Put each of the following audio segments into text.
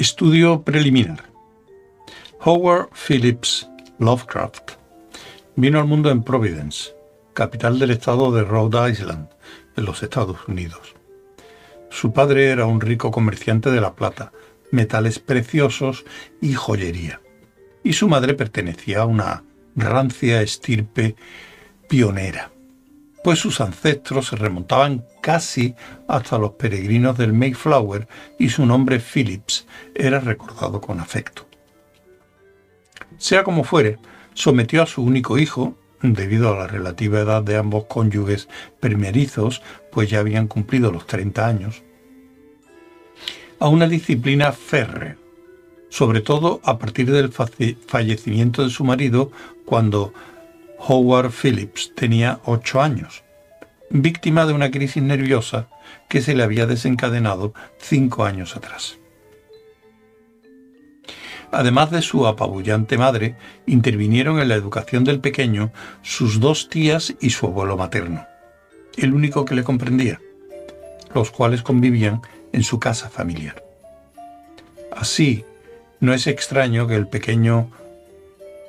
Estudio preliminar. Howard Phillips Lovecraft vino al mundo en Providence, capital del estado de Rhode Island, en los Estados Unidos. Su padre era un rico comerciante de la plata, metales preciosos y joyería, y su madre pertenecía a una rancia estirpe pionera, pues sus ancestros se remontaban casi hasta los peregrinos del Mayflower y su nombre Phillips era recordado con afecto. Sea como fuere, sometió a su único hijo, debido a la relativa edad de ambos cónyuges primerizos, pues ya habían cumplido los 30 años, a una disciplina férrea, sobre todo a partir del fallecimiento de su marido cuando Howard Phillips tenía 8 años, víctima de una crisis nerviosa que se le había desencadenado cinco años atrás. Además de su apabullante madre, intervinieron en la educación del pequeño sus dos tías y su abuelo materno, el único que le comprendía, los cuales convivían en su casa familiar. Así, no es extraño que el pequeño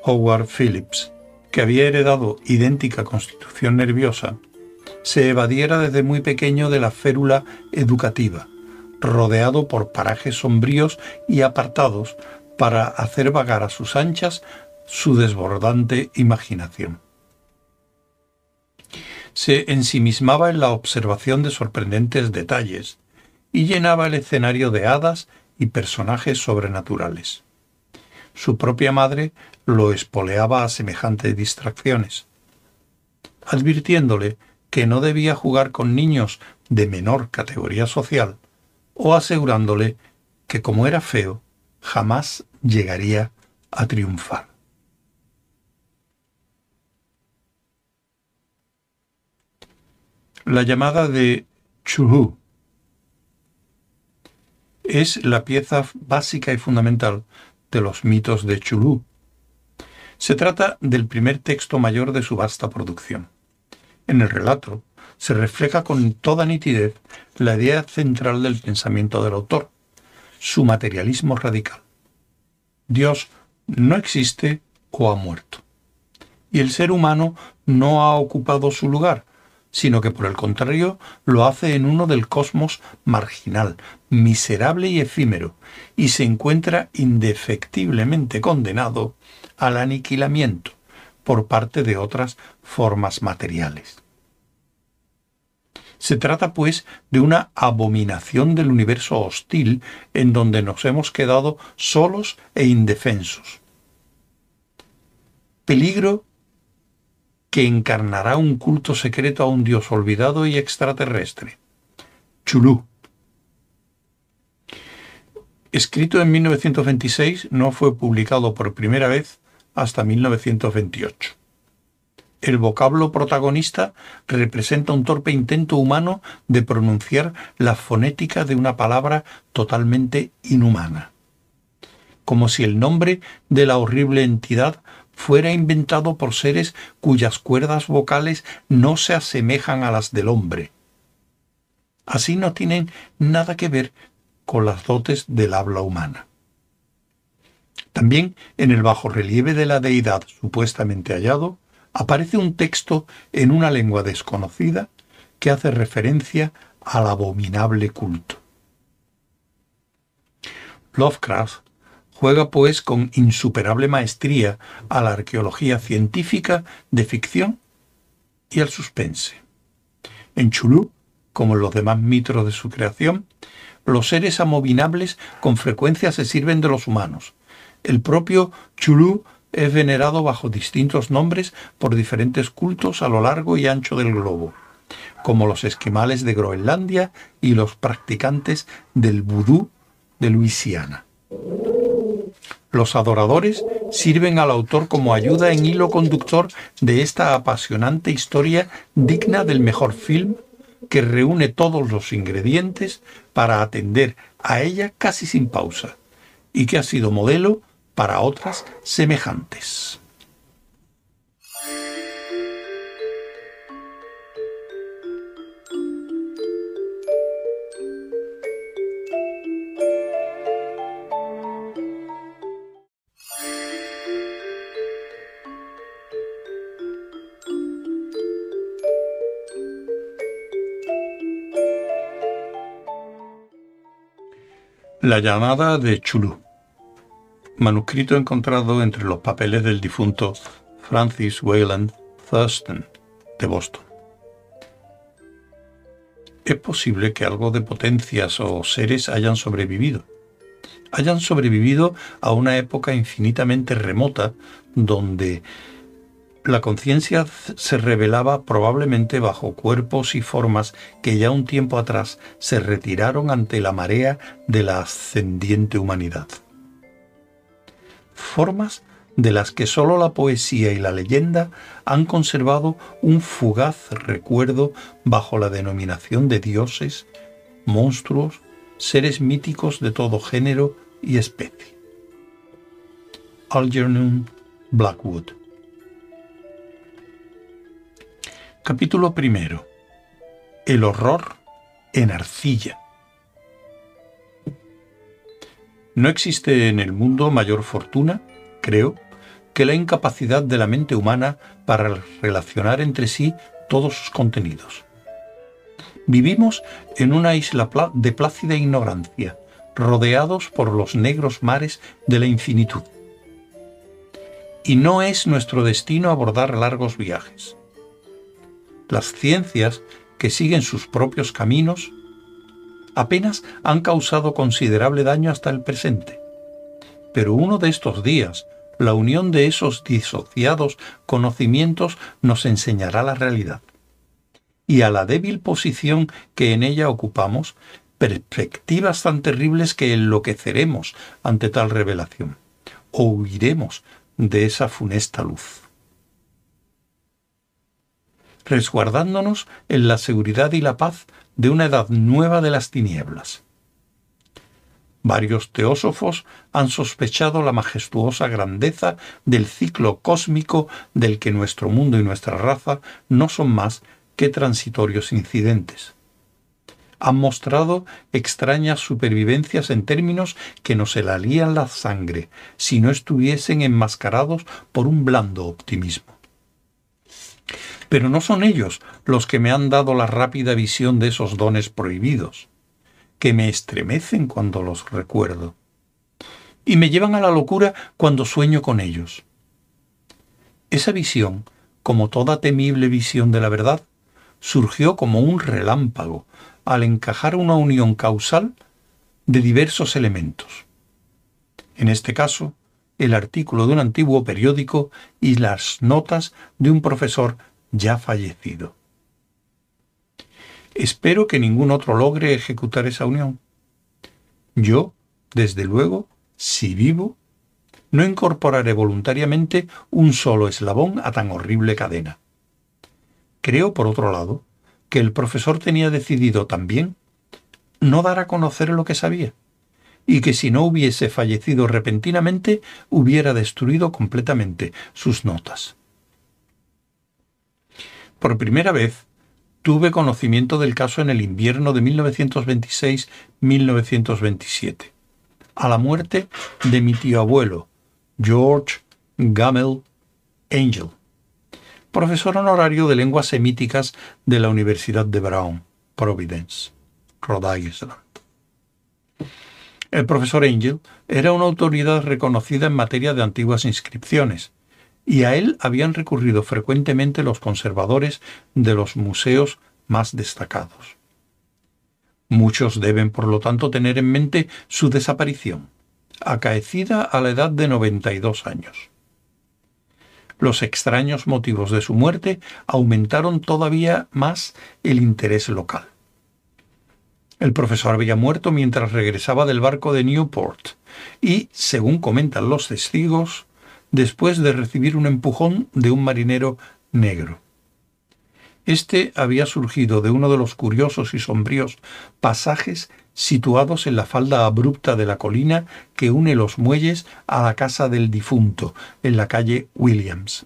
Howard Phillips, que había heredado idéntica constitución nerviosa, se evadiera desde muy pequeño de la férula educativa, rodeado por parajes sombríos y apartados para hacer vagar a sus anchas su desbordante imaginación. Se ensimismaba en la observación de sorprendentes detalles y llenaba el escenario de hadas y personajes sobrenaturales. Su propia madre lo espoleaba a semejantes distracciones, advirtiéndole que no debía jugar con niños de menor categoría social o asegurándole que como era feo, jamás llegaría a triunfar. La llamada de Chuhu es la pieza básica y fundamental de los mitos de Chulu. Se trata del primer texto mayor de su vasta producción. En el relato se refleja con toda nitidez la idea central del pensamiento del autor, su materialismo radical. Dios no existe o ha muerto. Y el ser humano no ha ocupado su lugar, sino que por el contrario lo hace en uno del cosmos marginal, miserable y efímero, y se encuentra indefectiblemente condenado al aniquilamiento por parte de otras formas materiales. Se trata, pues, de una abominación del universo hostil en donde nos hemos quedado solos e indefensos. Peligro que encarnará un culto secreto a un dios olvidado y extraterrestre. Chulú. Escrito en 1926, no fue publicado por primera vez hasta 1928. El vocablo protagonista representa un torpe intento humano de pronunciar la fonética de una palabra totalmente inhumana. Como si el nombre de la horrible entidad fuera inventado por seres cuyas cuerdas vocales no se asemejan a las del hombre. Así no tienen nada que ver con las dotes del habla humana. También en el bajo relieve de la deidad supuestamente hallado aparece un texto en una lengua desconocida que hace referencia al abominable culto. Lovecraft juega pues con insuperable maestría a la arqueología científica de ficción y al suspense. En Chulú, como en los demás mitos de su creación, los seres amominables con frecuencia se sirven de los humanos. El propio Chulú es venerado bajo distintos nombres por diferentes cultos a lo largo y ancho del globo, como los esquimales de Groenlandia y los practicantes del vudú de Luisiana. Los adoradores sirven al autor como ayuda en hilo conductor de esta apasionante historia digna del mejor film que reúne todos los ingredientes para atender a ella casi sin pausa y que ha sido modelo para otras semejantes. La llamada de Chulu. Manuscrito encontrado entre los papeles del difunto Francis Wayland Thurston de Boston. Es posible que algo de potencias o seres hayan sobrevivido. Hayan sobrevivido a una época infinitamente remota donde la conciencia se revelaba probablemente bajo cuerpos y formas que ya un tiempo atrás se retiraron ante la marea de la ascendiente humanidad. Formas de las que sólo la poesía y la leyenda han conservado un fugaz recuerdo bajo la denominación de dioses, monstruos, seres míticos de todo género y especie. Algernon Blackwood Capítulo primero. El horror en arcilla. No existe en el mundo mayor fortuna, creo, que la incapacidad de la mente humana para relacionar entre sí todos sus contenidos. Vivimos en una isla de plácida ignorancia, rodeados por los negros mares de la infinitud. Y no es nuestro destino abordar largos viajes las ciencias que siguen sus propios caminos apenas han causado considerable daño hasta el presente. Pero uno de estos días, la unión de esos disociados conocimientos nos enseñará la realidad. Y a la débil posición que en ella ocupamos, perspectivas tan terribles que enloqueceremos ante tal revelación, o huiremos de esa funesta luz resguardándonos en la seguridad y la paz de una edad nueva de las tinieblas. Varios teósofos han sospechado la majestuosa grandeza del ciclo cósmico del que nuestro mundo y nuestra raza no son más que transitorios incidentes. Han mostrado extrañas supervivencias en términos que nos helalían la sangre si no estuviesen enmascarados por un blando optimismo. Pero no son ellos los que me han dado la rápida visión de esos dones prohibidos, que me estremecen cuando los recuerdo, y me llevan a la locura cuando sueño con ellos. Esa visión, como toda temible visión de la verdad, surgió como un relámpago al encajar una unión causal de diversos elementos. En este caso, el artículo de un antiguo periódico y las notas de un profesor ya fallecido. Espero que ningún otro logre ejecutar esa unión. Yo, desde luego, si vivo, no incorporaré voluntariamente un solo eslabón a tan horrible cadena. Creo, por otro lado, que el profesor tenía decidido también no dar a conocer lo que sabía, y que si no hubiese fallecido repentinamente hubiera destruido completamente sus notas. Por primera vez tuve conocimiento del caso en el invierno de 1926-1927, a la muerte de mi tío abuelo, George Gamel Angel, profesor honorario de lenguas semíticas de la Universidad de Brown, Providence, Rhode Island. El profesor Angel era una autoridad reconocida en materia de antiguas inscripciones, y a él habían recurrido frecuentemente los conservadores de los museos más destacados. Muchos deben, por lo tanto, tener en mente su desaparición, acaecida a la edad de 92 años. Los extraños motivos de su muerte aumentaron todavía más el interés local. El profesor había muerto mientras regresaba del barco de Newport y, según comentan los testigos, después de recibir un empujón de un marinero negro. Este había surgido de uno de los curiosos y sombríos pasajes situados en la falda abrupta de la colina que une los muelles a la casa del difunto, en la calle Williams.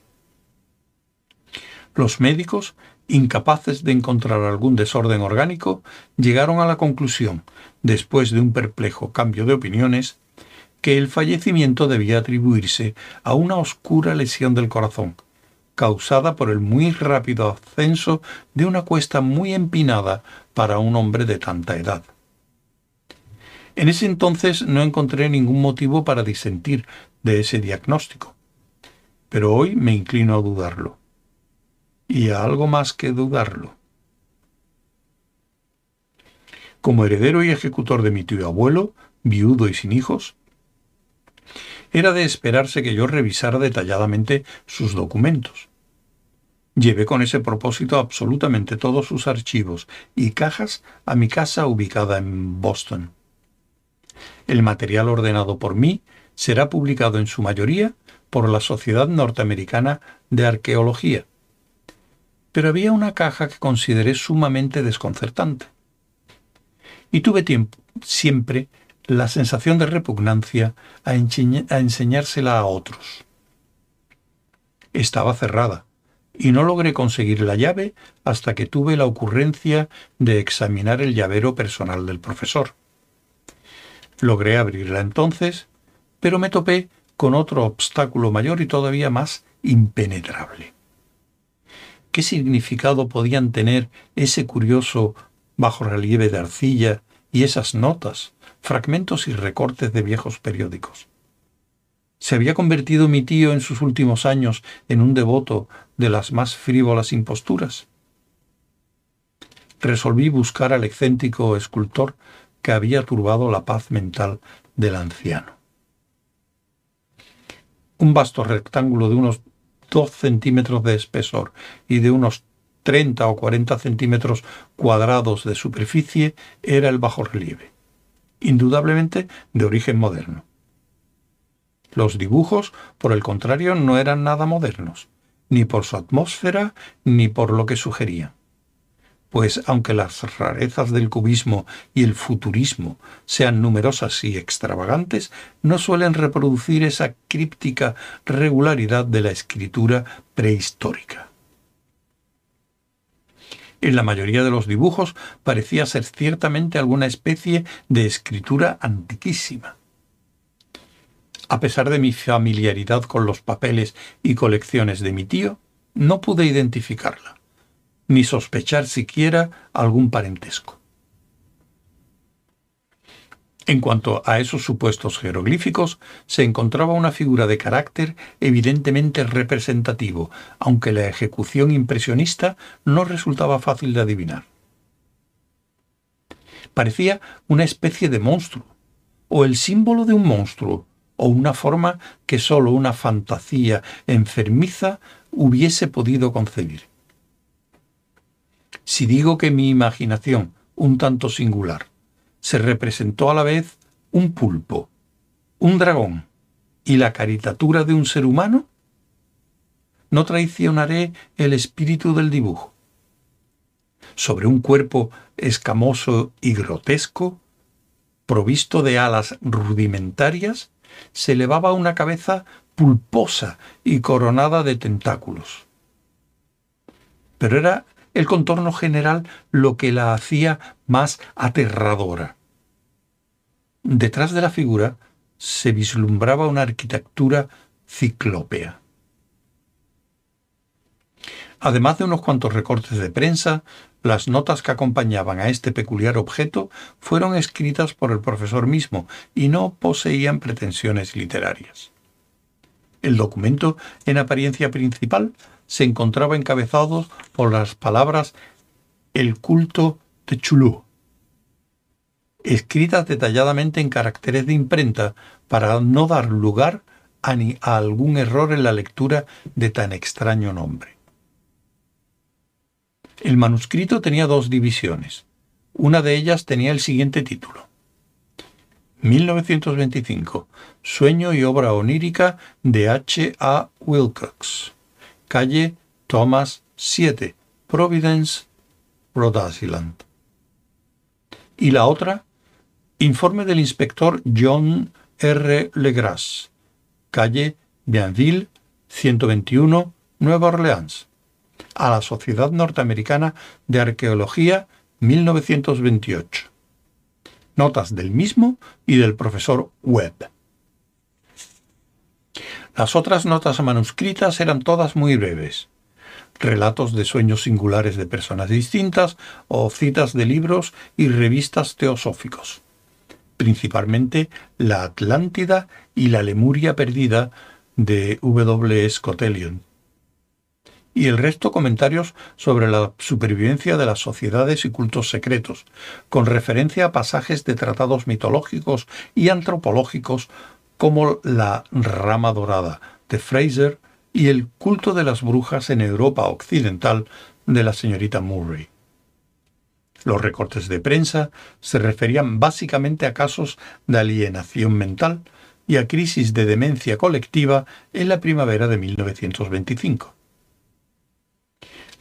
Los médicos, incapaces de encontrar algún desorden orgánico, llegaron a la conclusión, después de un perplejo cambio de opiniones, que el fallecimiento debía atribuirse a una oscura lesión del corazón, causada por el muy rápido ascenso de una cuesta muy empinada para un hombre de tanta edad. En ese entonces no encontré ningún motivo para disentir de ese diagnóstico, pero hoy me inclino a dudarlo. Y a algo más que dudarlo. Como heredero y ejecutor de mi tío abuelo, viudo y sin hijos, era de esperarse que yo revisara detalladamente sus documentos. Llevé con ese propósito absolutamente todos sus archivos y cajas a mi casa ubicada en Boston. El material ordenado por mí será publicado en su mayoría por la Sociedad Norteamericana de Arqueología. Pero había una caja que consideré sumamente desconcertante. Y tuve siempre la sensación de repugnancia a enseñársela a otros. Estaba cerrada y no logré conseguir la llave hasta que tuve la ocurrencia de examinar el llavero personal del profesor. Logré abrirla entonces, pero me topé con otro obstáculo mayor y todavía más impenetrable. ¿Qué significado podían tener ese curioso bajo relieve de arcilla y esas notas, fragmentos y recortes de viejos periódicos? ¿Se había convertido mi tío en sus últimos años en un devoto de las más frívolas imposturas? Resolví buscar al excéntrico escultor que había turbado la paz mental del anciano. Un vasto rectángulo de unos dos centímetros de espesor y de unos treinta o cuarenta centímetros cuadrados de superficie era el bajo relieve, indudablemente de origen moderno. Los dibujos, por el contrario, no eran nada modernos, ni por su atmósfera, ni por lo que sugerían pues aunque las rarezas del cubismo y el futurismo sean numerosas y extravagantes, no suelen reproducir esa críptica regularidad de la escritura prehistórica. En la mayoría de los dibujos parecía ser ciertamente alguna especie de escritura antiquísima. A pesar de mi familiaridad con los papeles y colecciones de mi tío, no pude identificarla ni sospechar siquiera algún parentesco. En cuanto a esos supuestos jeroglíficos, se encontraba una figura de carácter evidentemente representativo, aunque la ejecución impresionista no resultaba fácil de adivinar. Parecía una especie de monstruo, o el símbolo de un monstruo, o una forma que sólo una fantasía enfermiza hubiese podido concebir. Si digo que mi imaginación, un tanto singular, se representó a la vez un pulpo, un dragón y la caricatura de un ser humano, no traicionaré el espíritu del dibujo. Sobre un cuerpo escamoso y grotesco, provisto de alas rudimentarias, se elevaba una cabeza pulposa y coronada de tentáculos. Pero era el contorno general lo que la hacía más aterradora. Detrás de la figura se vislumbraba una arquitectura ciclópea. Además de unos cuantos recortes de prensa, las notas que acompañaban a este peculiar objeto fueron escritas por el profesor mismo y no poseían pretensiones literarias. El documento, en apariencia principal, se encontraba encabezado por las palabras el culto de Chulú, escritas detalladamente en caracteres de imprenta para no dar lugar a, ni a algún error en la lectura de tan extraño nombre. El manuscrito tenía dos divisiones. Una de ellas tenía el siguiente título. 1925. Sueño y obra onírica de H. A. Wilcox calle Thomas 7, Providence, Rhode Island. Y la otra, informe del inspector John R. Legras, calle Bienville 121, Nueva Orleans, a la Sociedad Norteamericana de Arqueología 1928. Notas del mismo y del profesor Webb. Las otras notas manuscritas eran todas muy breves. Relatos de sueños singulares de personas distintas o citas de libros y revistas teosóficos. principalmente la Atlántida y la Lemuria perdida de W. Scott y el resto comentarios sobre la supervivencia de las sociedades y cultos secretos, con referencia a pasajes de tratados mitológicos y antropológicos como la rama dorada de Fraser y el culto de las brujas en Europa occidental de la señorita Murray. Los recortes de prensa se referían básicamente a casos de alienación mental y a crisis de demencia colectiva en la primavera de 1925.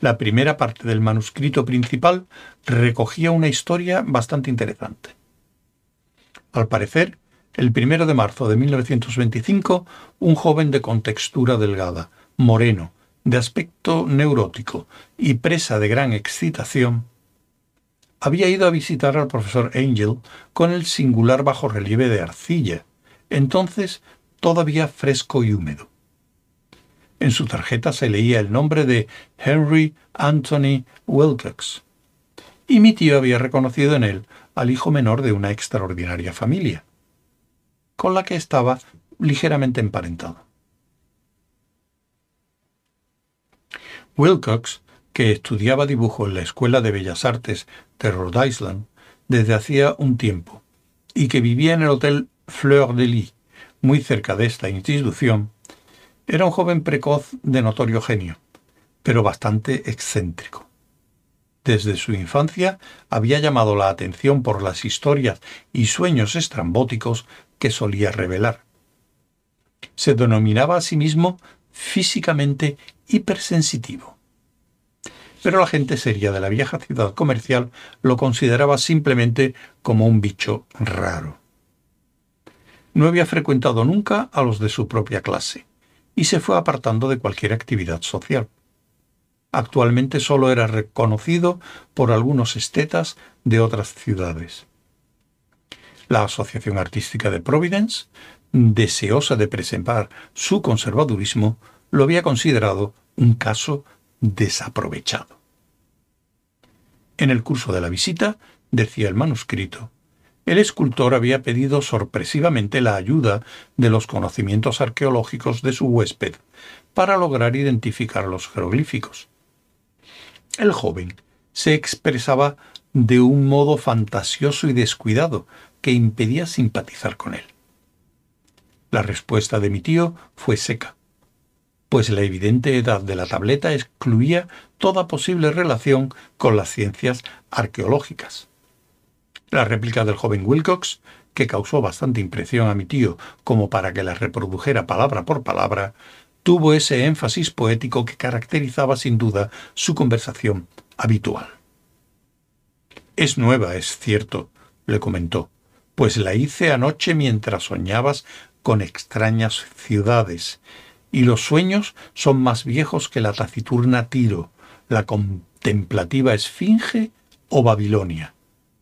La primera parte del manuscrito principal recogía una historia bastante interesante. Al parecer, el primero de marzo de 1925, un joven de contextura delgada, moreno, de aspecto neurótico y presa de gran excitación, había ido a visitar al profesor Angel con el singular bajo relieve de arcilla, entonces todavía fresco y húmedo. En su tarjeta se leía el nombre de Henry Anthony Wilcox, y mi tío había reconocido en él al hijo menor de una extraordinaria familia, con la que estaba ligeramente emparentado. Wilcox, que estudiaba dibujo en la Escuela de Bellas Artes de Rhode Island desde hacía un tiempo, y que vivía en el Hotel Fleur de Lis, muy cerca de esta institución, era un joven precoz de notorio genio, pero bastante excéntrico. Desde su infancia había llamado la atención por las historias y sueños estrambóticos que solía revelar. Se denominaba a sí mismo físicamente hipersensitivo. Pero la gente seria de la vieja ciudad comercial lo consideraba simplemente como un bicho raro. No había frecuentado nunca a los de su propia clase y se fue apartando de cualquier actividad social. Actualmente solo era reconocido por algunos estetas de otras ciudades. La Asociación Artística de Providence, deseosa de presentar su conservadurismo, lo había considerado un caso desaprovechado. En el curso de la visita, decía el manuscrito, el escultor había pedido sorpresivamente la ayuda de los conocimientos arqueológicos de su huésped para lograr identificar los jeroglíficos. El joven se expresaba de un modo fantasioso y descuidado que impedía simpatizar con él. La respuesta de mi tío fue seca, pues la evidente edad de la tableta excluía toda posible relación con las ciencias arqueológicas. La réplica del joven Wilcox, que causó bastante impresión a mi tío como para que la reprodujera palabra por palabra, tuvo ese énfasis poético que caracterizaba sin duda su conversación habitual. Es nueva, es cierto, le comentó, pues la hice anoche mientras soñabas con extrañas ciudades, y los sueños son más viejos que la taciturna Tiro, la contemplativa Esfinge o Babilonia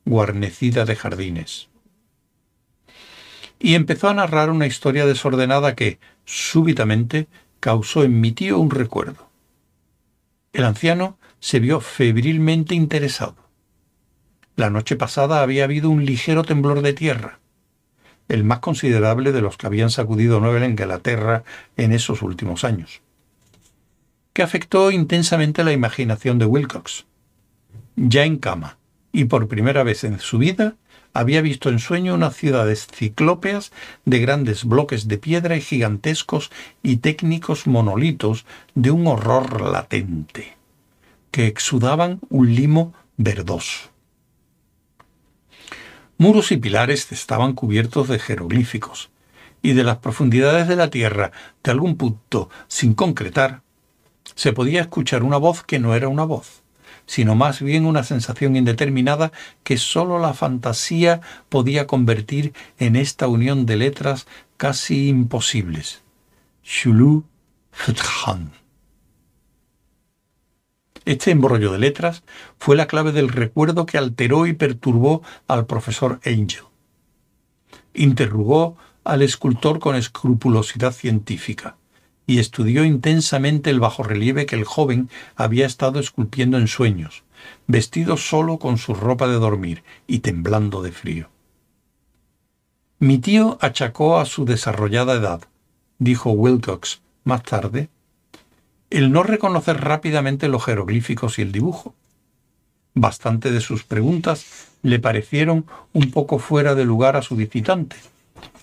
guarnecida de jardines. Y empezó a narrar una historia desordenada que, súbitamente, causó en mi tío un recuerdo. El anciano se vio febrilmente interesado. La noche pasada había habido un ligero temblor de tierra, el más considerable de los que habían sacudido Nueva Inglaterra en esos últimos años, que afectó intensamente la imaginación de Wilcox. Ya en cama, y por primera vez en su vida había visto en sueño unas ciudades ciclópeas de grandes bloques de piedra y gigantescos y técnicos monolitos de un horror latente, que exudaban un limo verdoso. Muros y pilares estaban cubiertos de jeroglíficos, y de las profundidades de la tierra, de algún punto sin concretar, se podía escuchar una voz que no era una voz sino más bien una sensación indeterminada que sólo la fantasía podía convertir en esta unión de letras casi imposibles. Shulu Futhan. Este embrollo de letras fue la clave del recuerdo que alteró y perturbó al profesor Angel. Interrogó al escultor con escrupulosidad científica y estudió intensamente el bajorrelieve que el joven había estado esculpiendo en sueños, vestido solo con su ropa de dormir y temblando de frío. Mi tío achacó a su desarrollada edad, dijo Wilcox más tarde, el no reconocer rápidamente los jeroglíficos y el dibujo. Bastante de sus preguntas le parecieron un poco fuera de lugar a su visitante,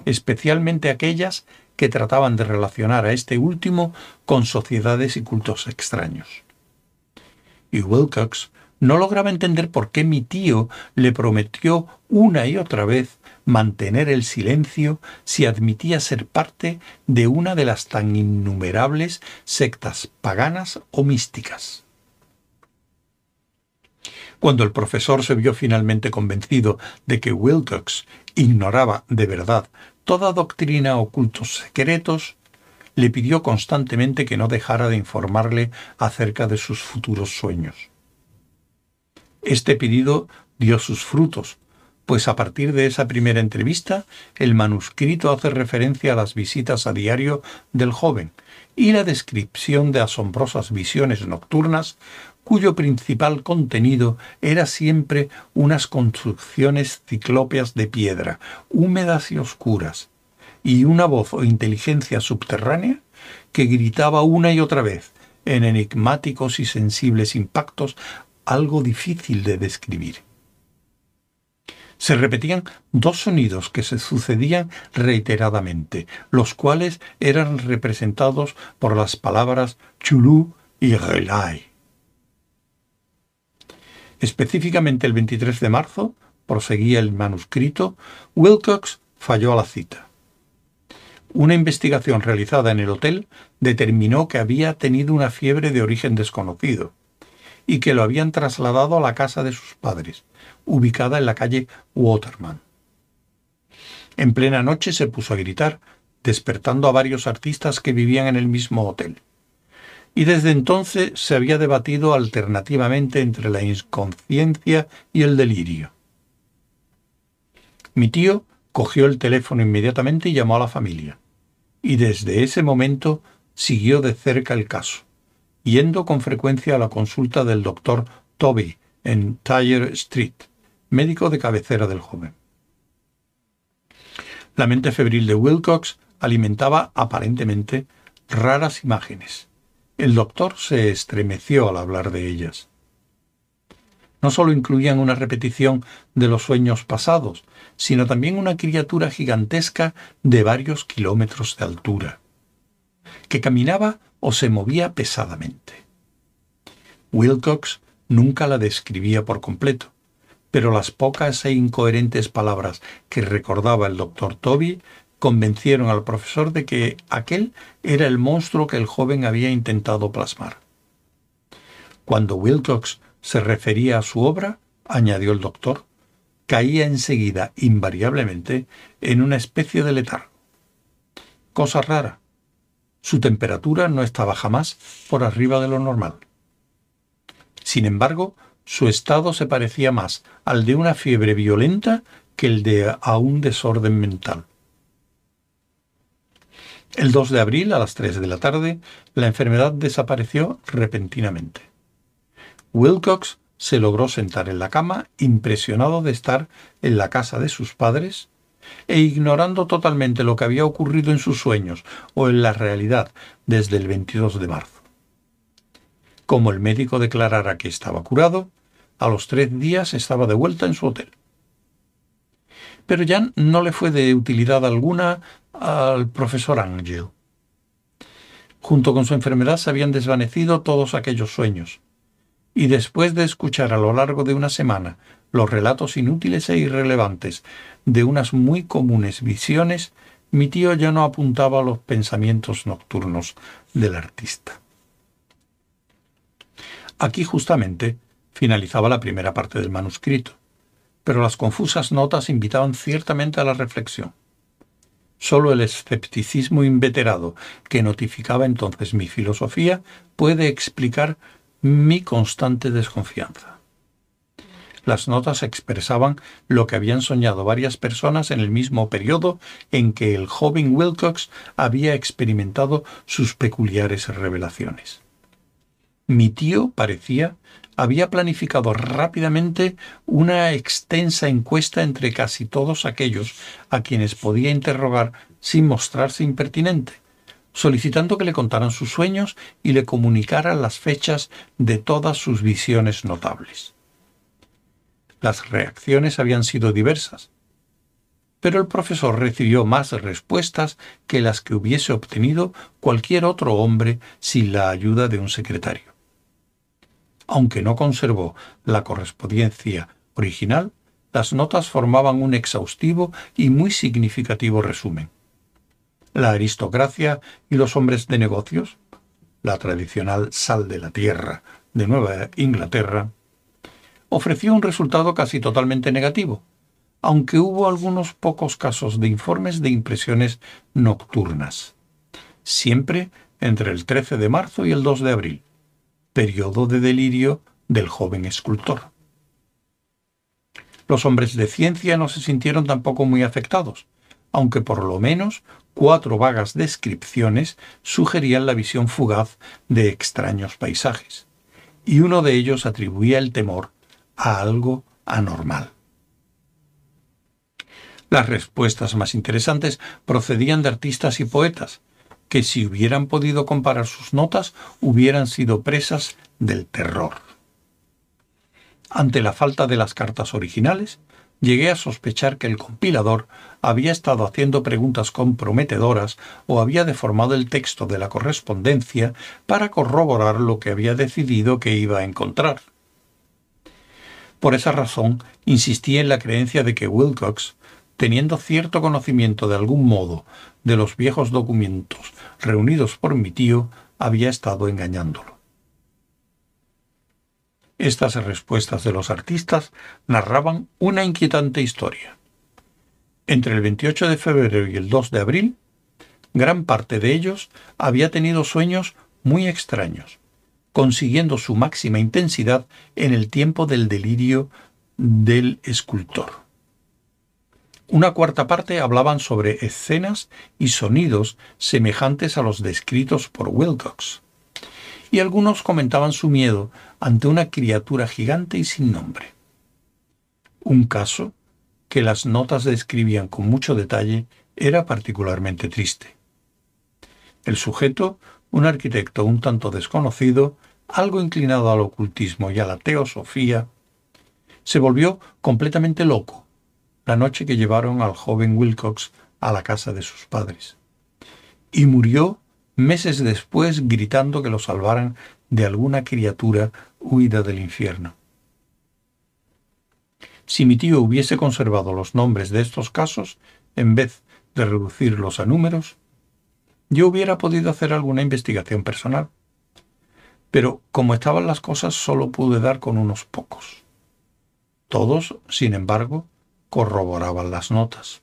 especialmente aquellas que trataban de relacionar a este último con sociedades y cultos extraños. Y Wilcox no lograba entender por qué mi tío le prometió una y otra vez mantener el silencio si admitía ser parte de una de las tan innumerables sectas paganas o místicas. Cuando el profesor se vio finalmente convencido de que Wilcox ignoraba de verdad toda doctrina o cultos secretos, le pidió constantemente que no dejara de informarle acerca de sus futuros sueños. Este pedido dio sus frutos, pues a partir de esa primera entrevista el manuscrito hace referencia a las visitas a diario del joven y la descripción de asombrosas visiones nocturnas cuyo principal contenido era siempre unas construcciones ciclópeas de piedra, húmedas y oscuras, y una voz o inteligencia subterránea que gritaba una y otra vez, en enigmáticos y sensibles impactos, algo difícil de describir. Se repetían dos sonidos que se sucedían reiteradamente, los cuales eran representados por las palabras chulú y relay. Específicamente el 23 de marzo, proseguía el manuscrito, Wilcox falló a la cita. Una investigación realizada en el hotel determinó que había tenido una fiebre de origen desconocido y que lo habían trasladado a la casa de sus padres, ubicada en la calle Waterman. En plena noche se puso a gritar, despertando a varios artistas que vivían en el mismo hotel y desde entonces se había debatido alternativamente entre la inconsciencia y el delirio. Mi tío cogió el teléfono inmediatamente y llamó a la familia, y desde ese momento siguió de cerca el caso, yendo con frecuencia a la consulta del doctor Toby en Tyre Street, médico de cabecera del joven. La mente febril de Wilcox alimentaba aparentemente raras imágenes, el doctor se estremeció al hablar de ellas. No sólo incluían una repetición de los sueños pasados, sino también una criatura gigantesca de varios kilómetros de altura, que caminaba o se movía pesadamente. Wilcox nunca la describía por completo, pero las pocas e incoherentes palabras que recordaba el doctor Toby convencieron al profesor de que aquel era el monstruo que el joven había intentado plasmar. Cuando Wilcox se refería a su obra, añadió el doctor, caía enseguida, invariablemente, en una especie de letargo. Cosa rara. Su temperatura no estaba jamás por arriba de lo normal. Sin embargo, su estado se parecía más al de una fiebre violenta que el de a un desorden mental. El 2 de abril, a las 3 de la tarde, la enfermedad desapareció repentinamente. Wilcox se logró sentar en la cama, impresionado de estar en la casa de sus padres, e ignorando totalmente lo que había ocurrido en sus sueños o en la realidad desde el 22 de marzo. Como el médico declarara que estaba curado, a los tres días estaba de vuelta en su hotel. Pero ya no le fue de utilidad alguna al profesor Angel. Junto con su enfermedad se habían desvanecido todos aquellos sueños, y después de escuchar a lo largo de una semana los relatos inútiles e irrelevantes de unas muy comunes visiones, mi tío ya no apuntaba a los pensamientos nocturnos del artista. Aquí justamente finalizaba la primera parte del manuscrito, pero las confusas notas invitaban ciertamente a la reflexión. Solo el escepticismo inveterado que notificaba entonces mi filosofía puede explicar mi constante desconfianza. Las notas expresaban lo que habían soñado varias personas en el mismo periodo en que el joven Wilcox había experimentado sus peculiares revelaciones. Mi tío, parecía, había planificado rápidamente una extensa encuesta entre casi todos aquellos a quienes podía interrogar sin mostrarse impertinente, solicitando que le contaran sus sueños y le comunicaran las fechas de todas sus visiones notables. Las reacciones habían sido diversas, pero el profesor recibió más respuestas que las que hubiese obtenido cualquier otro hombre sin la ayuda de un secretario. Aunque no conservó la correspondencia original, las notas formaban un exhaustivo y muy significativo resumen. La aristocracia y los hombres de negocios, la tradicional sal de la tierra de Nueva Inglaterra, ofreció un resultado casi totalmente negativo, aunque hubo algunos pocos casos de informes de impresiones nocturnas, siempre entre el 13 de marzo y el 2 de abril, periodo de delirio del joven escultor. Los hombres de ciencia no se sintieron tampoco muy afectados, aunque por lo menos cuatro vagas descripciones sugerían la visión fugaz de extraños paisajes, y uno de ellos atribuía el temor a algo anormal. Las respuestas más interesantes procedían de artistas y poetas, que si hubieran podido comparar sus notas hubieran sido presas del terror. Ante la falta de las cartas originales, llegué a sospechar que el compilador había estado haciendo preguntas comprometedoras o había deformado el texto de la correspondencia para corroborar lo que había decidido que iba a encontrar. Por esa razón, insistí en la creencia de que Wilcox teniendo cierto conocimiento de algún modo de los viejos documentos reunidos por mi tío, había estado engañándolo. Estas respuestas de los artistas narraban una inquietante historia. Entre el 28 de febrero y el 2 de abril, gran parte de ellos había tenido sueños muy extraños, consiguiendo su máxima intensidad en el tiempo del delirio del escultor. Una cuarta parte hablaban sobre escenas y sonidos semejantes a los descritos por Wilcox. Y algunos comentaban su miedo ante una criatura gigante y sin nombre. Un caso, que las notas describían con mucho detalle, era particularmente triste. El sujeto, un arquitecto un tanto desconocido, algo inclinado al ocultismo y a la teosofía, se volvió completamente loco la noche que llevaron al joven Wilcox a la casa de sus padres. Y murió meses después gritando que lo salvaran de alguna criatura huida del infierno. Si mi tío hubiese conservado los nombres de estos casos, en vez de reducirlos a números, yo hubiera podido hacer alguna investigación personal. Pero como estaban las cosas, solo pude dar con unos pocos. Todos, sin embargo, corroboraban las notas.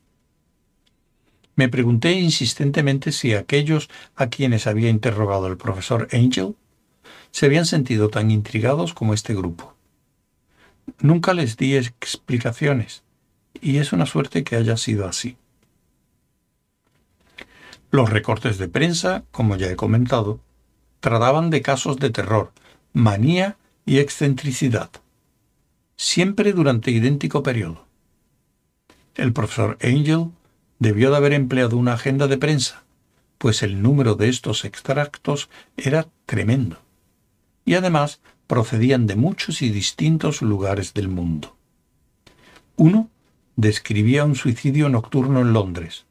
Me pregunté insistentemente si aquellos a quienes había interrogado el profesor Angel se habían sentido tan intrigados como este grupo. Nunca les di explicaciones, y es una suerte que haya sido así. Los recortes de prensa, como ya he comentado, trataban de casos de terror, manía y excentricidad, siempre durante idéntico periodo. El profesor Angel debió de haber empleado una agenda de prensa, pues el número de estos extractos era tremendo. Y además procedían de muchos y distintos lugares del mundo. Uno describía un suicidio nocturno en Londres.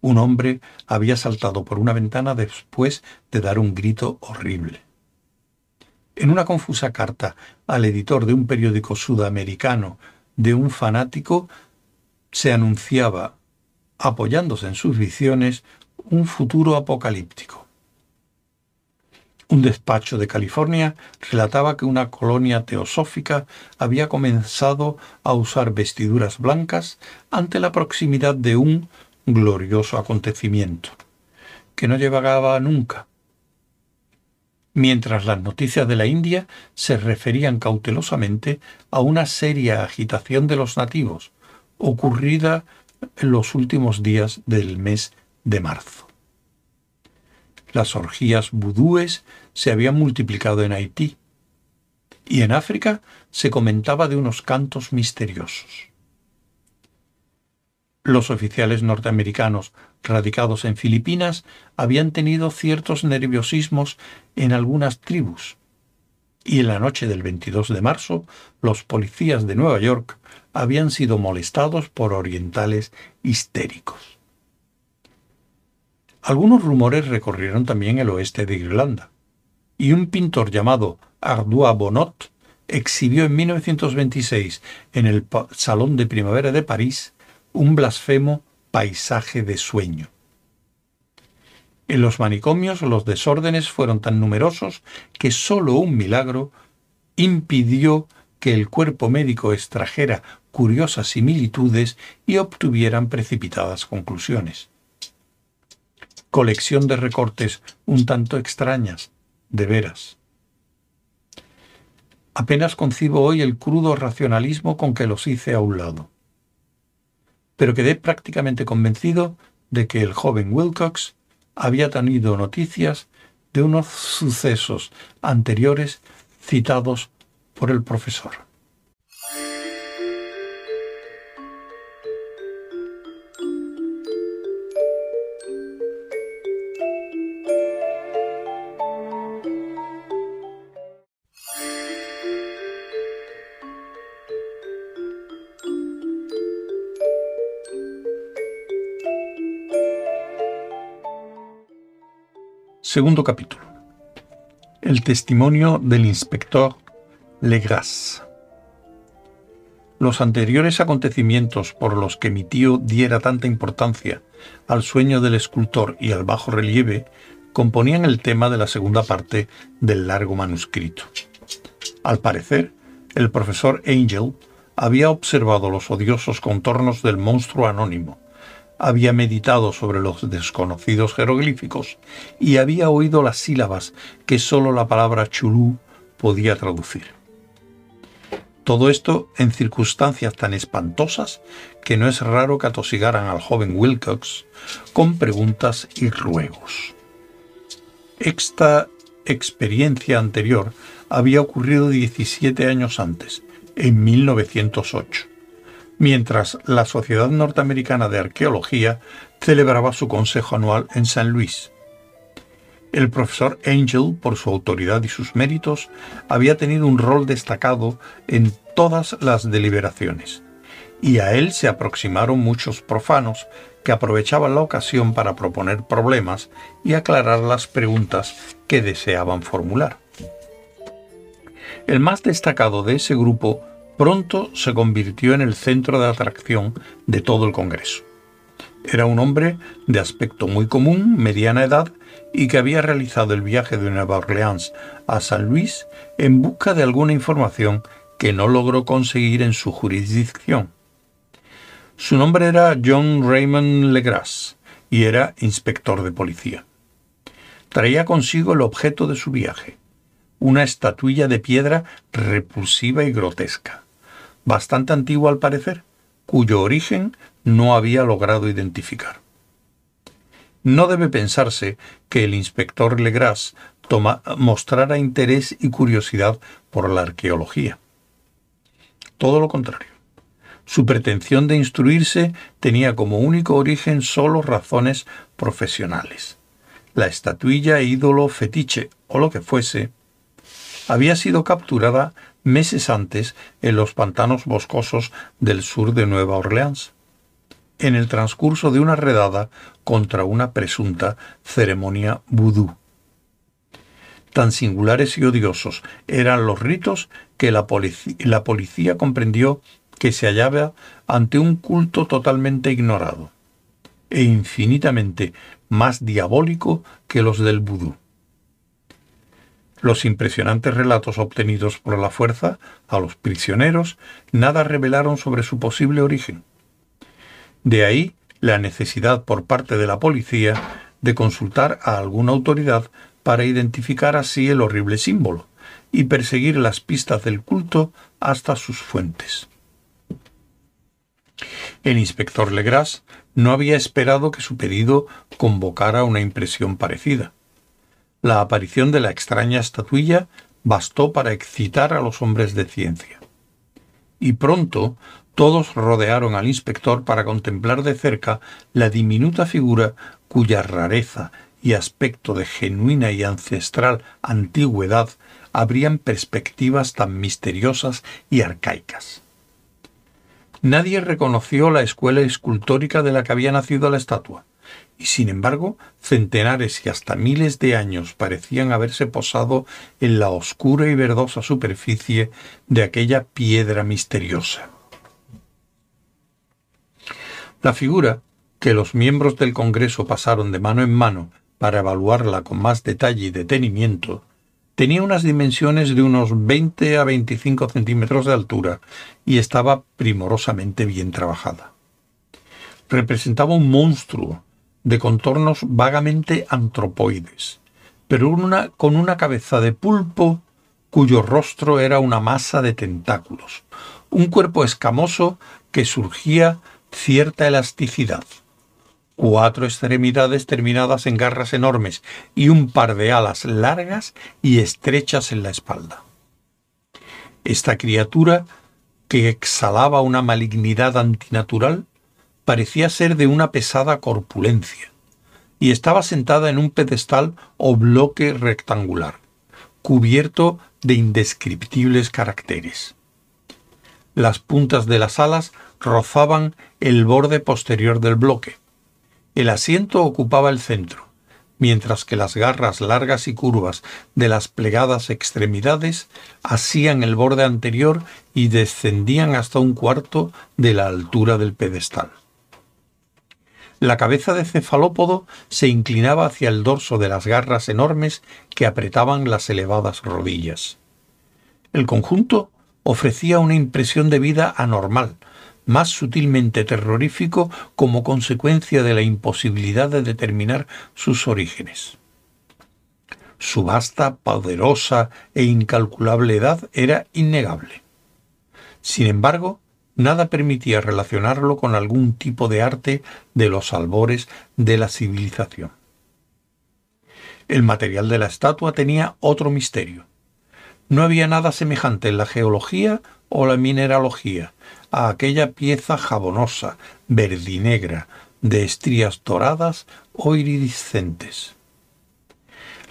Un hombre había saltado por una ventana después de dar un grito horrible. En una confusa carta al editor de un periódico sudamericano de un fanático se anunciaba, apoyándose en sus visiones, un futuro apocalíptico. Un despacho de California relataba que una colonia teosófica había comenzado a usar vestiduras blancas ante la proximidad de un glorioso acontecimiento, que no llegaba nunca. Mientras las noticias de la India se referían cautelosamente a una seria agitación de los nativos, ocurrida en los últimos días del mes de marzo. las orgías vudúes se habían multiplicado en Haití. Y en África se comentaba de unos cantos misteriosos. Los oficiales norteamericanos radicados en Filipinas habían tenido ciertos nerviosismos en algunas tribus, y en la noche del 22 de marzo los policías de Nueva York habían sido molestados por orientales histéricos. Algunos rumores recorrieron también el oeste de Irlanda, y un pintor llamado Ardois Bonot exhibió en 1926 en el Salón de Primavera de París un blasfemo paisaje de sueño. En los manicomios los desórdenes fueron tan numerosos que sólo un milagro impidió que el cuerpo médico extrajera curiosas similitudes y obtuvieran precipitadas conclusiones. Colección de recortes un tanto extrañas, de veras. Apenas concibo hoy el crudo racionalismo con que los hice a un lado. Pero quedé prácticamente convencido de que el joven Wilcox había tenido noticias de unos sucesos anteriores citados por el profesor. Segundo capítulo. El testimonio del inspector Legras. Los anteriores acontecimientos por los que mi tío diera tanta importancia al sueño del escultor y al bajo relieve componían el tema de la segunda parte del largo manuscrito. Al parecer, el profesor Angel había observado los odiosos contornos del monstruo anónimo había meditado sobre los desconocidos jeroglíficos y había oído las sílabas que sólo la palabra chulú podía traducir. Todo esto en circunstancias tan espantosas que no es raro que atosigaran al joven Wilcox con preguntas y ruegos. Esta experiencia anterior había ocurrido 17 años antes, en 1908 mientras la Sociedad Norteamericana de Arqueología celebraba su consejo anual en San Luis. El profesor Angel, por su autoridad y sus méritos, había tenido un rol destacado en todas las deliberaciones, y a él se aproximaron muchos profanos que aprovechaban la ocasión para proponer problemas y aclarar las preguntas que deseaban formular. El más destacado de ese grupo pronto se convirtió en el centro de atracción de todo el Congreso. Era un hombre de aspecto muy común, mediana edad, y que había realizado el viaje de Nueva Orleans a San Luis en busca de alguna información que no logró conseguir en su jurisdicción. Su nombre era John Raymond Legras y era inspector de policía. Traía consigo el objeto de su viaje, una estatuilla de piedra repulsiva y grotesca bastante antiguo al parecer, cuyo origen no había logrado identificar. No debe pensarse que el inspector Legras mostrara interés y curiosidad por la arqueología. Todo lo contrario. Su pretensión de instruirse tenía como único origen solo razones profesionales. La estatuilla, ídolo, fetiche o lo que fuese, había sido capturada meses antes en los pantanos boscosos del sur de Nueva Orleans, en el transcurso de una redada contra una presunta ceremonia vudú. Tan singulares y odiosos eran los ritos que la, policía comprendió que se hallaba ante un culto totalmente ignorado e infinitamente más diabólico que los del vudú. Los impresionantes relatos obtenidos por la fuerza a los prisioneros nada revelaron sobre su posible origen. De ahí la necesidad por parte de la policía de consultar a alguna autoridad para identificar así el horrible símbolo y perseguir las pistas del culto hasta sus fuentes. El inspector Legras no había esperado que su pedido convocara una impresión parecida la aparición de la extraña estatuilla bastó para excitar a los hombres de ciencia. Y pronto todos rodearon al inspector para contemplar de cerca la diminuta figura cuya rareza y aspecto de genuina y ancestral antigüedad abrían perspectivas tan misteriosas y arcaicas. Nadie reconoció la escuela escultórica de la que había nacido la estatua, y sin embargo centenares y hasta miles de años parecían haberse posado en la oscura y verdosa superficie de aquella piedra misteriosa. La figura, que los miembros del Congreso pasaron de mano en mano para evaluarla con más detalle y detenimiento, tenía unas dimensiones de unos 20 a 25 centímetros de altura y estaba primorosamente bien trabajada. Representaba un monstruo de contornos vagamente antropoides, pero una, con una cabeza de pulpo cuyo rostro era una masa de tentáculos, un cuerpo escamoso que surgía cierta elasticidad, cuatro extremidades terminadas en garras enormes y un par de alas largas y estrechas en la espalda. Esta criatura, que exhalaba una malignidad antinatural, parecía ser de una pesada corpulencia, y estaba sentada en un pedestal o bloque rectangular, cubierto de indescriptibles caracteres. Las puntas de las alas rozaban el borde posterior del bloque. El asiento ocupaba el centro, mientras que las garras largas y curvas de las plegadas extremidades asían el borde anterior y descendían hasta un cuarto de la altura del pedestal. La cabeza de cefalópodo se inclinaba hacia el dorso de las garras enormes que apretaban las elevadas rodillas. El conjunto ofrecía una impresión de vida anormal, más sutilmente terrorífico como consecuencia de la imposibilidad de determinar sus orígenes. Su vasta, poderosa e incalculable edad era innegable. Sin embargo, nada permitía relacionarlo con algún tipo de arte de los albores de la civilización. El material de la estatua tenía otro misterio. No había nada semejante en la geología o la mineralogía a aquella pieza jabonosa, verdinegra, de estrías doradas o iridiscentes.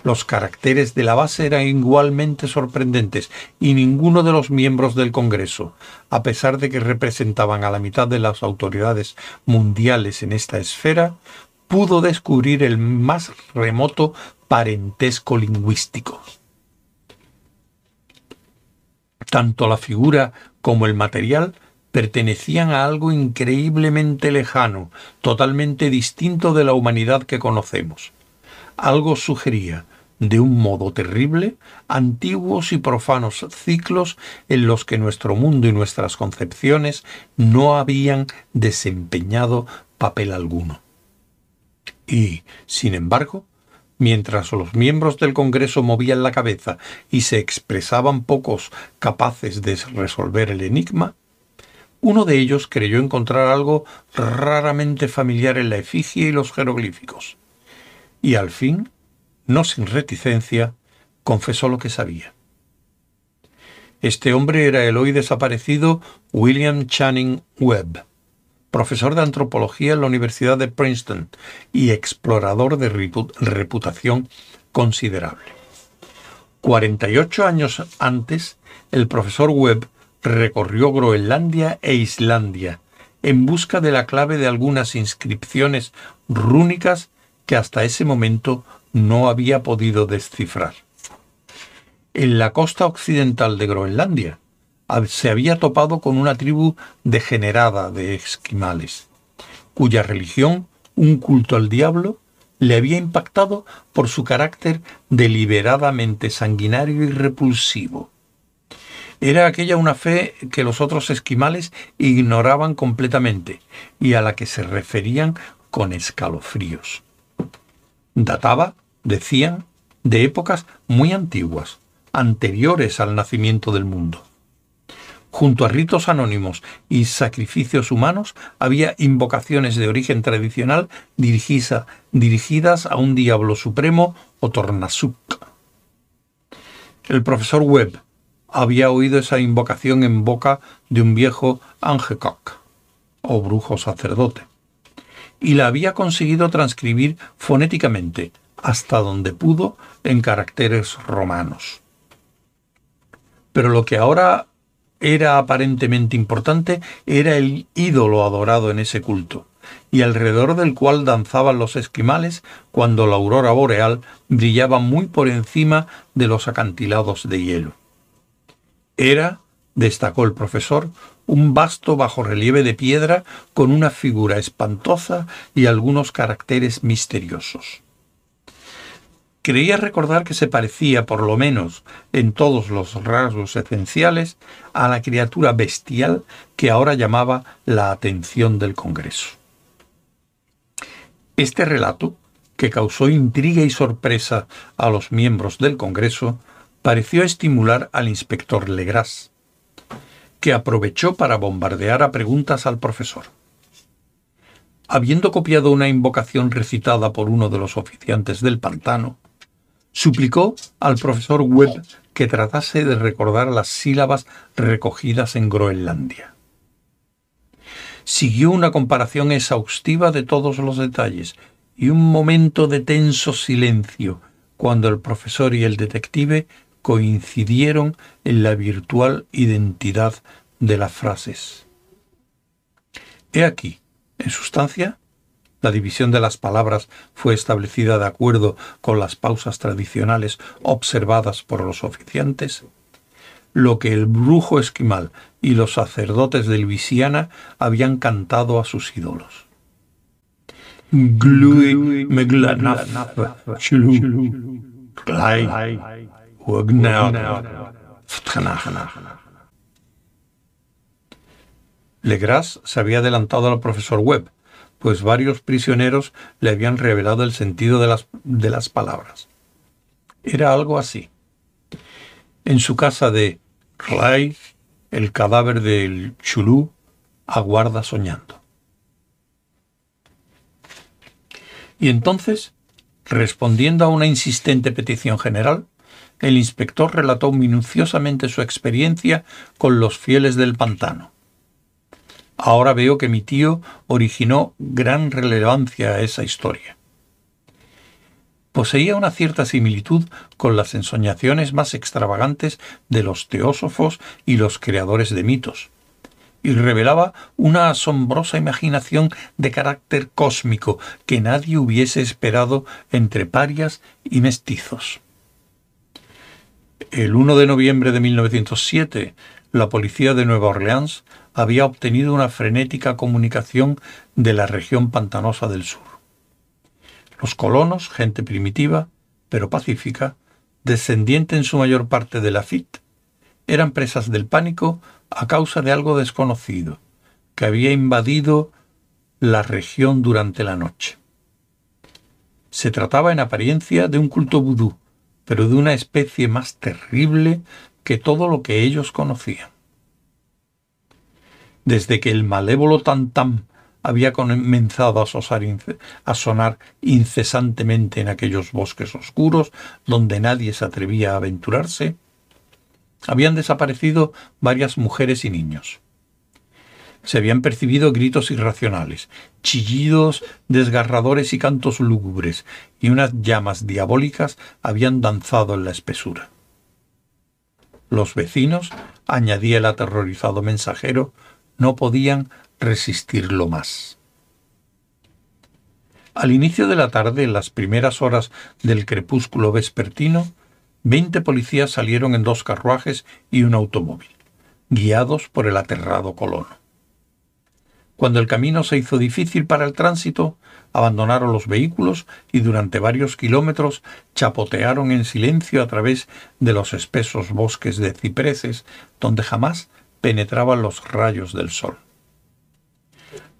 Los caracteres de la base eran igualmente sorprendentes y ninguno de los miembros del Congreso, a pesar de que representaban a la mitad de las autoridades mundiales en esta esfera, pudo descubrir el más remoto parentesco lingüístico. Tanto la figura como el material pertenecían a algo increíblemente lejano, totalmente distinto de la humanidad que conocemos. Algo sugería, de un modo terrible, antiguos y profanos ciclos en los que nuestro mundo y nuestras concepciones no habían desempeñado papel alguno. Y, sin embargo, mientras los miembros del Congreso movían la cabeza y se expresaban pocos capaces de resolver el enigma, uno de ellos creyó encontrar algo raramente familiar en la efigie y los jeroglíficos. Y al fin, no sin reticencia, confesó lo que sabía. Este hombre era el hoy desaparecido William Channing Webb, profesor de antropología en la Universidad de Princeton y explorador de reputación considerable. 48 años antes, el profesor Webb recorrió Groenlandia e Islandia en busca de la clave de algunas inscripciones rúnicas que hasta ese momento no había podido descifrar. En la costa occidental de Groenlandia se había topado con una tribu degenerada de esquimales, cuya religión, un culto al diablo, le había impactado por su carácter deliberadamente sanguinario y repulsivo. Era aquella una fe que los otros esquimales ignoraban completamente y a la que se referían con escalofríos. Databa, decían, de épocas muy antiguas, anteriores al nacimiento del mundo. Junto a ritos anónimos y sacrificios humanos había invocaciones de origen tradicional dirigidas a un diablo supremo o Tornasuk. El profesor Webb había oído esa invocación en boca de un viejo Angekok, o brujo sacerdote, y la había conseguido transcribir fonéticamente, hasta donde pudo, en caracteres romanos. Pero lo que ahora era aparentemente importante era el ídolo adorado en ese culto, y alrededor del cual danzaban los esquimales cuando la aurora boreal brillaba muy por encima de los acantilados de hielo. Era, destacó el profesor, un vasto bajorrelieve de piedra con una figura espantosa y algunos caracteres misteriosos. Creía recordar que se parecía, por lo menos en todos los rasgos esenciales, a la criatura bestial que ahora llamaba la atención del Congreso. Este relato, que causó intriga y sorpresa a los miembros del Congreso, pareció estimular al inspector Legras, que aprovechó para bombardear a preguntas al profesor. Habiendo copiado una invocación recitada por uno de los oficiantes del pantano, suplicó al profesor Webb que tratase de recordar las sílabas recogidas en Groenlandia. Siguió una comparación exhaustiva de todos los detalles y un momento de tenso silencio cuando el profesor y el detective coincidieron en la virtual identidad de las frases. He aquí, en sustancia, la división de las palabras fue establecida de acuerdo con las pausas tradicionales observadas por los oficiantes. Lo que el brujo esquimal y los sacerdotes del Visiana habían cantado a sus ídolos. Legras se había adelantado al profesor Webb, pues varios prisioneros le habían revelado el sentido de las, de las palabras. Era algo así. En su casa de Clay, el cadáver del Chulú aguarda soñando. Y entonces, respondiendo a una insistente petición general, el inspector relató minuciosamente su experiencia con los fieles del pantano Ahora veo que mi tío originó gran relevancia a esa historia. Poseía una cierta similitud con las ensoñaciones más extravagantes de los teósofos y los creadores de mitos, y revelaba una asombrosa imaginación de carácter cósmico que nadie hubiese esperado entre parias y mestizos. El 1 de noviembre de 1907, la policía de Nueva Orleans había obtenido una frenética comunicación de la región pantanosa del sur. Los colonos, gente primitiva, pero pacífica, descendiente en su mayor parte de la FIT, eran presas del pánico a causa de algo desconocido, que había invadido la región durante la noche. Se trataba en apariencia de un culto vudú, pero de una especie más terrible que todo lo que ellos conocían desde que el malévolo tam-tam había comenzado a, sonar incesantemente en aquellos bosques oscuros donde nadie se atrevía a aventurarse, habían desaparecido varias mujeres y niños. Se habían percibido gritos irracionales, chillidos desgarradores y cantos lúgubres, y unas llamas diabólicas habían danzado en la espesura. Los vecinos, añadía el aterrorizado mensajero, no podían resistirlo más. Al inicio de la tarde, en las primeras horas del crepúsculo vespertino, veinte policías salieron en dos carruajes y un automóvil, guiados por el aterrado colono. Cuando el camino se hizo difícil para el tránsito, abandonaron los vehículos y durante varios kilómetros chapotearon en silencio a través de los espesos bosques de cipreses, donde jamás penetraban los rayos del sol.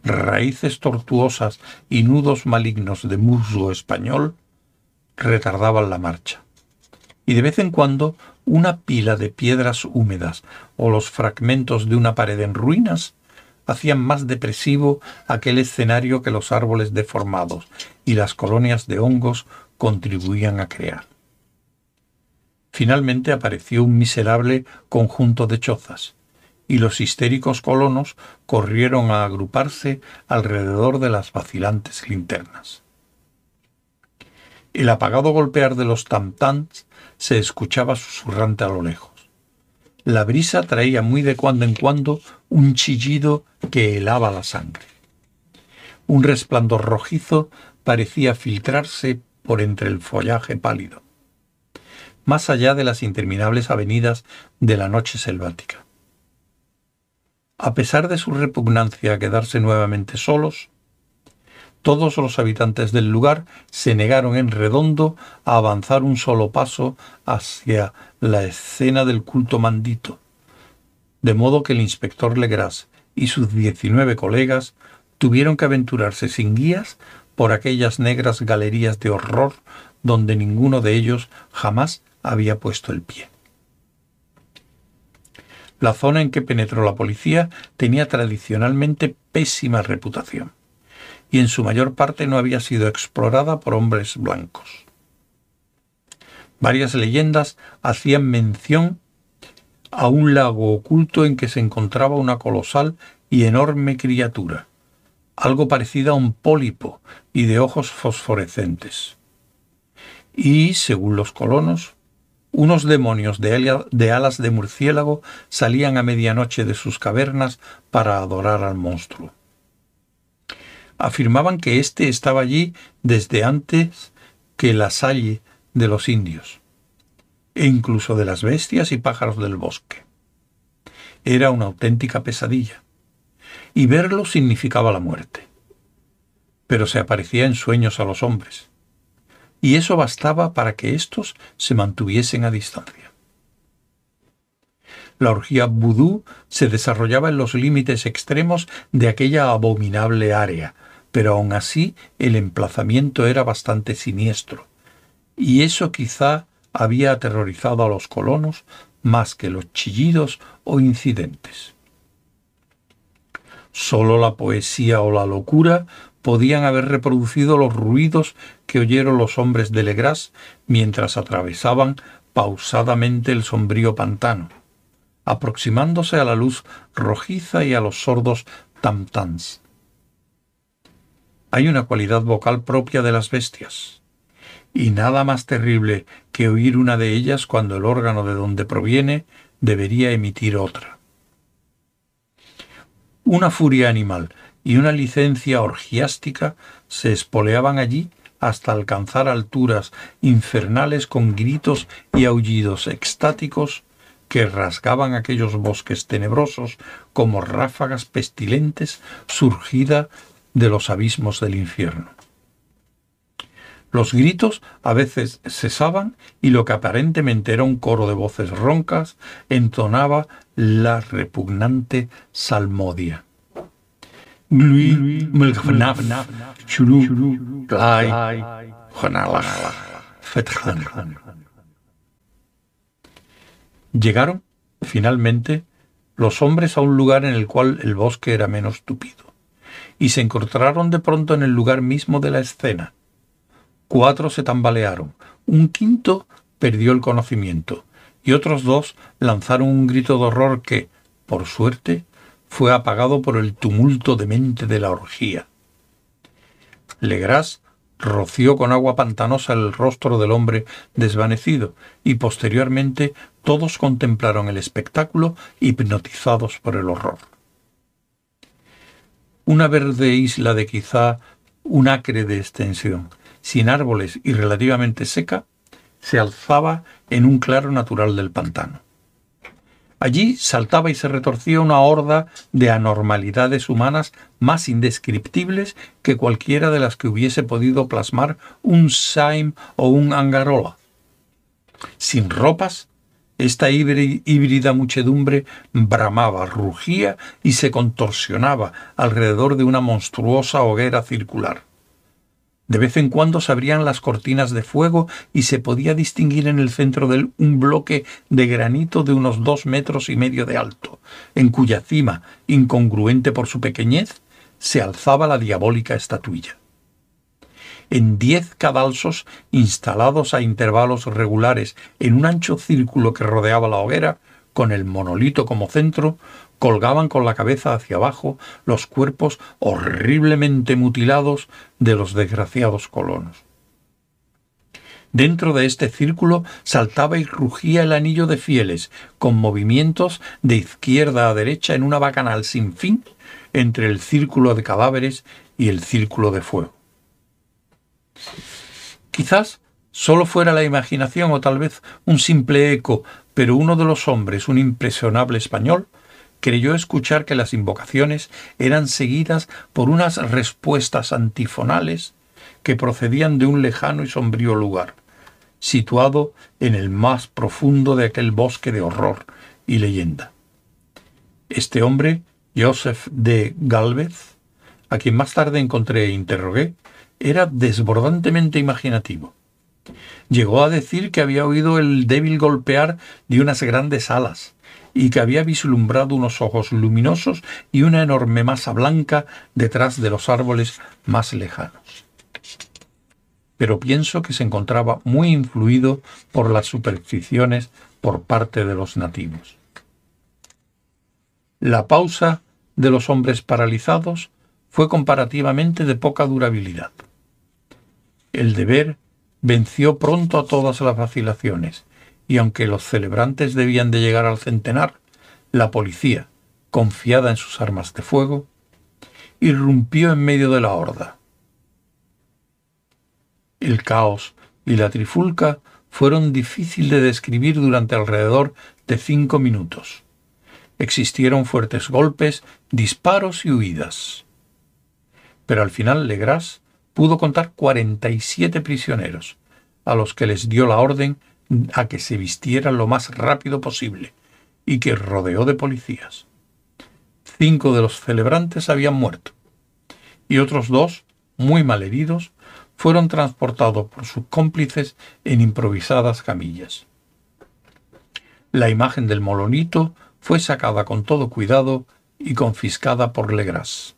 Raíces tortuosas y nudos malignos de musgo español retardaban la marcha. Y de vez en cuando una pila de piedras húmedas o los fragmentos de una pared en ruinas hacían más depresivo aquel escenario que los árboles deformados y las colonias de hongos contribuían a crear. Finalmente apareció un miserable conjunto de chozas, y los histéricos colonos corrieron a agruparse alrededor de las vacilantes linternas. El apagado golpear de los tam-tams se escuchaba susurrante a lo lejos. La brisa traía muy de cuando en cuando un chillido que helaba la sangre. Un resplandor rojizo parecía filtrarse por entre el follaje pálido, más allá de las interminables avenidas de la noche selvática. A pesar de su repugnancia a quedarse nuevamente solos, todos los habitantes del lugar se negaron en redondo a avanzar un solo paso hacia la escena del culto mandito, de modo que el inspector Legras y sus diecinueve colegas tuvieron que aventurarse sin guías por aquellas negras galerías de horror donde ninguno de ellos jamás había puesto el pie. La zona en que penetró la policía tenía tradicionalmente pésima reputación y en su mayor parte no había sido explorada por hombres blancos. Varias leyendas hacían mención a un lago oculto en que se encontraba una colosal y enorme criatura, algo parecida a un pólipo y de ojos fosforescentes. Y, según los colonos, unos demonios de, alas de murciélago salían a medianoche de sus cavernas para adorar al monstruo. Afirmaban que éste estaba allí desde antes que la salle de los indios, e incluso de las bestias y pájaros del bosque. Era una auténtica pesadilla, y verlo significaba la muerte. Pero se aparecía en sueños a los hombres, y eso bastaba para que éstos se mantuviesen a distancia. La orgía vudú se desarrollaba en los límites extremos de aquella abominable área, pero aun así el emplazamiento era bastante siniestro, y eso quizá había aterrorizado a los colonos más que los chillidos o incidentes. Sólo la poesía o la locura podían haber reproducido los ruidos que oyeron los hombres de Legras mientras atravesaban pausadamente el sombrío pantano, aproximándose a la luz rojiza y a los sordos tam-tams. Hay una cualidad vocal propia de las bestias, y nada más terrible que oír una de ellas cuando el órgano de donde proviene debería emitir otra. Una furia animal y una licencia orgiástica se espoleaban allí hasta alcanzar alturas infernales con gritos y aullidos extáticos que rasgaban aquellos bosques tenebrosos como ráfagas pestilentes surgida de los abismos del infierno. Los gritos a veces cesaban y lo que aparentemente era un coro de voces roncas entonaba la repugnante salmodia. Llegaron, finalmente, los hombres a un lugar en el cual el bosque era menos tupido, y se encontraron de pronto en el lugar mismo de la escena. Cuatro se tambalearon, un quinto perdió el conocimiento, y otros dos lanzaron un grito de horror que, por suerte, fue apagado por el tumulto demente de la orgía. Legras roció con agua pantanosa el rostro del hombre desvanecido y posteriormente todos contemplaron el espectáculo hipnotizados por el horror. Una verde isla de quizá un acre de extensión, sin árboles y relativamente seca, se alzaba en un claro natural del pantano. Allí saltaba y se retorcía una horda de anormalidades humanas más indescriptibles que cualquiera de las que hubiese podido plasmar un Saim o un Angarola. Sin ropas, esta híbrida muchedumbre bramaba, rugía y se contorsionaba alrededor de una monstruosa hoguera circular. De vez en cuando se abrían las cortinas de fuego y se podía distinguir en el centro de él un bloque de granito de unos dos metros y medio de alto, en cuya cima, incongruente por su pequeñez, se alzaba la diabólica estatuilla. en diez cadalsos instalados a intervalos regulares en un ancho círculo que rodeaba la hoguera, con el monolito como centro, colgaban con la cabeza hacia abajo los cuerpos horriblemente mutilados de los desgraciados colonos. Dentro de este círculo saltaba y rugía el anillo de fieles, con movimientos de izquierda a derecha en una bacanal sin fin entre el círculo de cadáveres y el círculo de fuego. Quizás solo fuera la imaginación o tal vez un simple eco, pero uno de los hombres, un impresionable español, creyó escuchar que las invocaciones eran seguidas por unas respuestas antifonales que procedían de un lejano y sombrío lugar, situado en el más profundo de aquel bosque de horror y leyenda. Este hombre, Joseph de Galvez, a quien más tarde encontré e interrogué, era desbordantemente imaginativo. Llegó a decir que había oído el débil golpear de unas grandes alas y que había vislumbrado unos ojos luminosos y una enorme masa blanca detrás de los árboles más lejanos pero pienso que se encontraba muy influido por las supersticiones por parte de los nativos. La pausa de los hombres paralizados fue comparativamente de poca durabilidad. El deber venció pronto a todas las vacilaciones, y aunque los celebrantes debían de llegar al centenar, la policía, confiada en sus armas de fuego, irrumpió en medio de la horda el caos y la trifulca fueron difíciles de describir durante alrededor de cinco minutos. Existieron fuertes golpes, disparos y huidas. Pero al final Legras pudo contar 47 prisioneros, a los que les dio la orden a que se vistieran lo más rápido posible y que rodeó de policías. Cinco de los celebrantes habían muerto y otros dos, muy mal heridos, fueron transportados por sus cómplices en improvisadas camillas. La imagen del molonito fue sacada con todo cuidado y confiscada por Legras.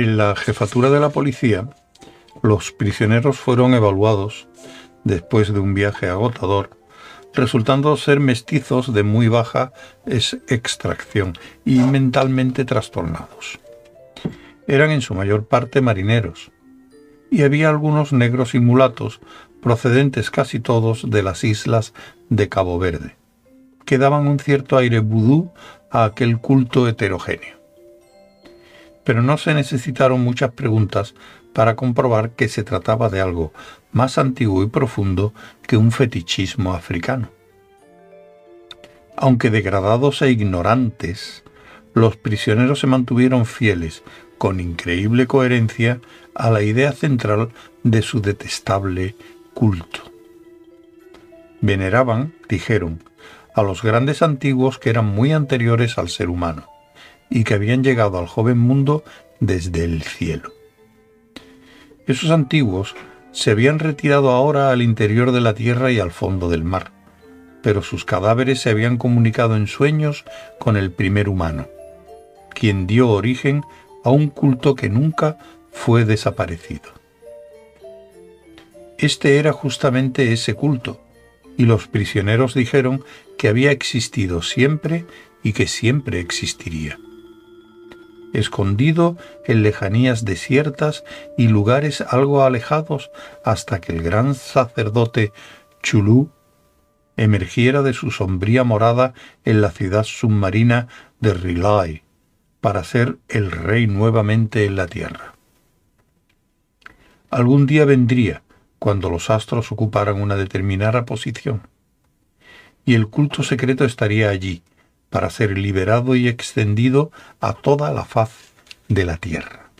En la jefatura de la policía, los prisioneros fueron evaluados después de un viaje agotador, resultando ser mestizos de muy baja extracción y mentalmente trastornados. Eran en su mayor parte marineros, y había algunos negros y mulatos procedentes casi todos de las islas de Cabo Verde, que daban un cierto aire vudú a aquel culto heterogéneo pero no se necesitaron muchas preguntas para comprobar que se trataba de algo más antiguo y profundo que un fetichismo africano. Aunque degradados e ignorantes, los prisioneros se mantuvieron fieles, con increíble coherencia, a la idea central de su detestable culto. Veneraban, dijeron, a los grandes antiguos que eran muy anteriores al ser humano y que habían llegado al joven mundo desde el cielo. Esos antiguos se habían retirado ahora al interior de la tierra y al fondo del mar, pero sus cadáveres se habían comunicado en sueños con el primer humano, quien dio origen a un culto que nunca fue desaparecido. Este era justamente ese culto, y los prisioneros dijeron que había existido siempre y que siempre existiría escondido en lejanías desiertas y lugares algo alejados hasta que el gran sacerdote Chulú emergiera de su sombría morada en la ciudad submarina de Rilay para ser el rey nuevamente en la tierra. Algún día vendría cuando los astros ocuparan una determinada posición, y el culto secreto estaría allí, para ser liberado y extendido a toda la faz de la tierra.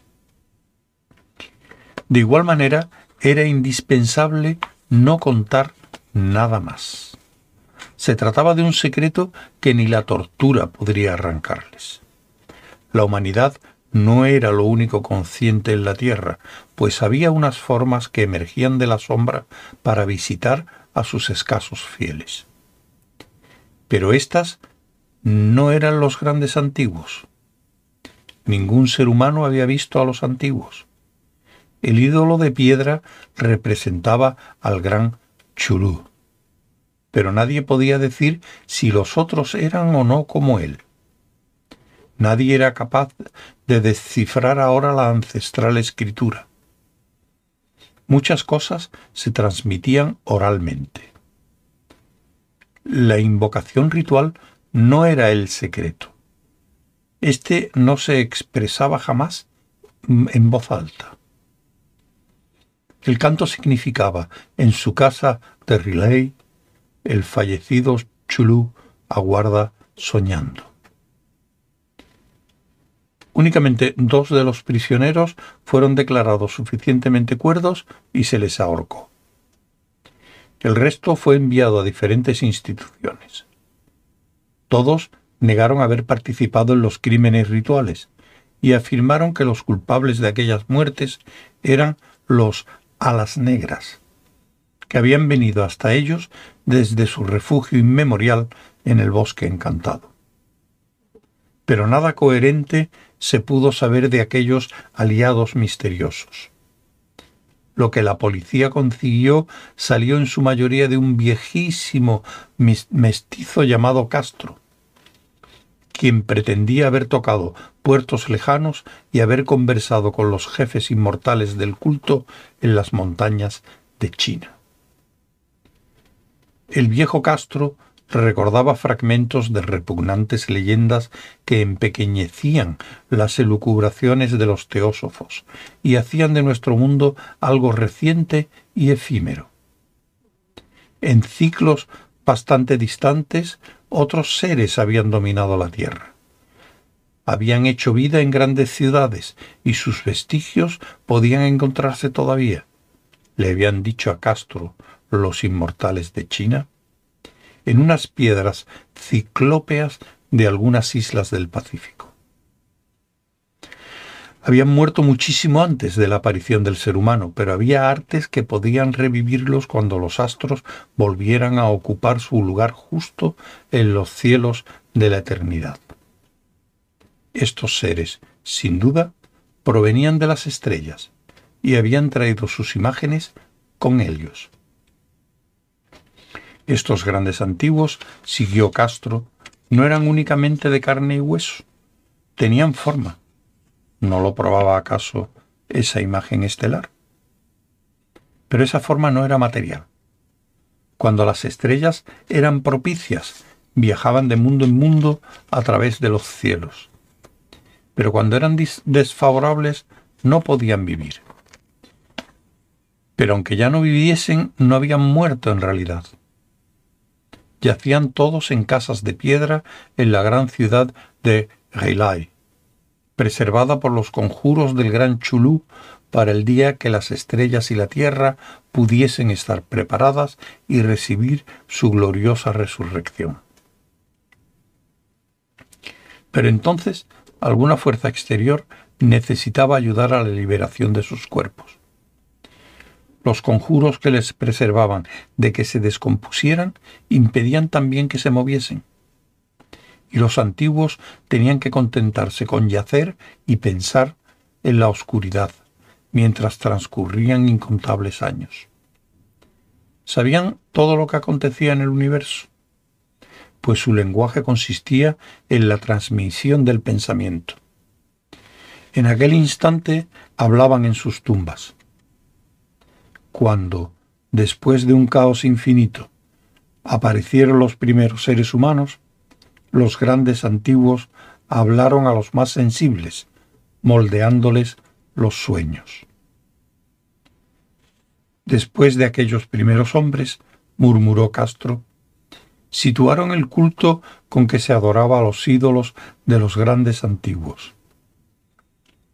De igual manera, era indispensable no contar nada más. se trataba de un secreto que ni la tortura podría arrancarles. La humanidad no era lo único consciente en la Tierra, pues había unas formas que emergían de la sombra para visitar a sus escasos fieles. Pero éstas no eran los grandes antiguos. Ningún ser humano había visto a los antiguos. El ídolo de piedra representaba al gran Chulú, pero nadie podía decir si los otros eran o no como él. Nadie era capaz de descifrar ahora la ancestral escritura. Muchas cosas se transmitían oralmente. La invocación ritual no era el secreto. Este no se expresaba jamás en voz alta. El canto significaba, en su casa de Riley, el fallecido Chulú aguarda soñando. Únicamente dos de los prisioneros fueron declarados suficientemente cuerdos y se les ahorcó. El resto fue enviado a diferentes instituciones. Todos negaron haber participado en los crímenes rituales y afirmaron que los culpables de aquellas muertes eran los alas negras, que habían venido hasta ellos desde su refugio inmemorial en el bosque encantado. Pero nada coherente se pudo saber de aquellos aliados misteriosos. Lo que la policía consiguió salió en su mayoría de un viejísimo mestizo llamado Castro, quien pretendía haber tocado puertos lejanos y haber conversado con los jefes inmortales del culto en las montañas de China. El viejo Castro recordaba fragmentos de repugnantes leyendas que empequeñecían las elucubraciones de los teósofos y hacían de nuestro mundo algo reciente y efímero. En ciclos bastante distantes, otros seres habían dominado la tierra. Habían hecho vida en grandes ciudades y sus vestigios podían encontrarse todavía. Le habían dicho a Castro los inmortales de China en unas piedras ciclópeas de algunas islas del Pacífico. Habían muerto muchísimo antes de la aparición del ser humano, pero había artes que podían revivirlos cuando los astros volvieran a ocupar su lugar justo en los cielos de la eternidad. Estos seres, sin duda, provenían de las estrellas y habían traído sus imágenes con ellos. Estos grandes antiguos, siguió Castro, no eran únicamente de carne y hueso, tenían forma. ¿No lo probaba acaso esa imagen estelar? Pero esa forma no era material. Cuando las estrellas eran propicias, viajaban de mundo en mundo a través de los cielos. Pero cuando eran desfavorables, no podían vivir. Pero aunque ya no viviesen, no habían muerto en realidad yacían todos en casas de piedra en la gran ciudad de Reilai, preservada por los conjuros del gran Chulú para el día que las estrellas y la tierra pudiesen estar preparadas y recibir su gloriosa resurrección. Pero entonces alguna fuerza exterior necesitaba ayudar a la liberación de sus cuerpos los conjuros que les preservaban de que se descompusieran impedían también que se moviesen. Y los antiguos tenían que contentarse con yacer y pensar en la oscuridad, mientras transcurrían incontables años. Sabían todo lo que acontecía en el universo, pues su lenguaje consistía en la transmisión del pensamiento. En aquel instante hablaban en sus tumbas cuando, después de un caos infinito, aparecieron los primeros seres humanos, los grandes antiguos hablaron a los más sensibles, moldeándoles los sueños. Después de aquellos primeros hombres, murmuró Castro, situaron el culto con que se adoraba a los ídolos de los grandes antiguos.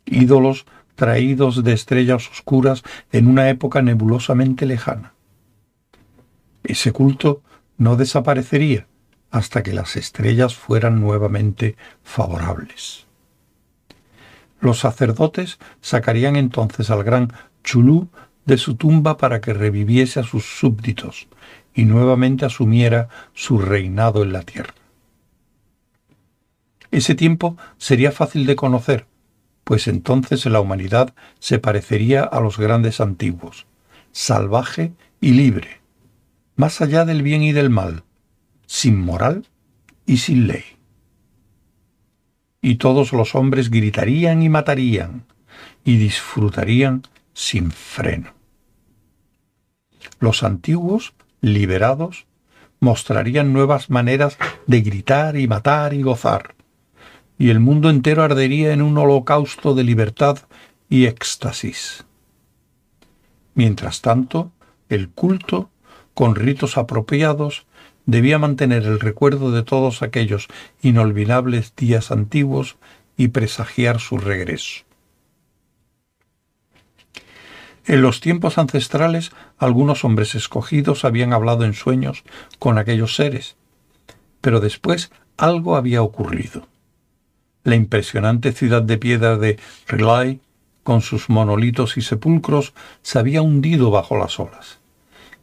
Ídolos traídos de estrellas oscuras en una época nebulosamente lejana. Ese culto no desaparecería hasta que las estrellas fueran nuevamente favorables. Los sacerdotes sacarían entonces al gran Chulú de su tumba para que reviviese a sus súbditos y nuevamente asumiera su reinado en la tierra. Ese tiempo sería fácil de conocer, pues entonces la humanidad se parecería a los grandes antiguos, salvaje y libre, más allá del bien y del mal, sin moral y sin ley. Y todos los hombres gritarían y matarían, y disfrutarían sin freno. Los antiguos, liberados, mostrarían nuevas maneras de gritar y matar y gozar, y el mundo entero ardería en un holocausto de libertad y éxtasis. Mientras tanto, el culto, con ritos apropiados, debía mantener el recuerdo de todos aquellos inolvidables días antiguos y presagiar su regreso. En los tiempos ancestrales, algunos hombres escogidos habían hablado en sueños con aquellos seres, pero después algo había ocurrido. La impresionante ciudad de piedra de Relay, con sus monolitos y sepulcros, se había hundido bajo las olas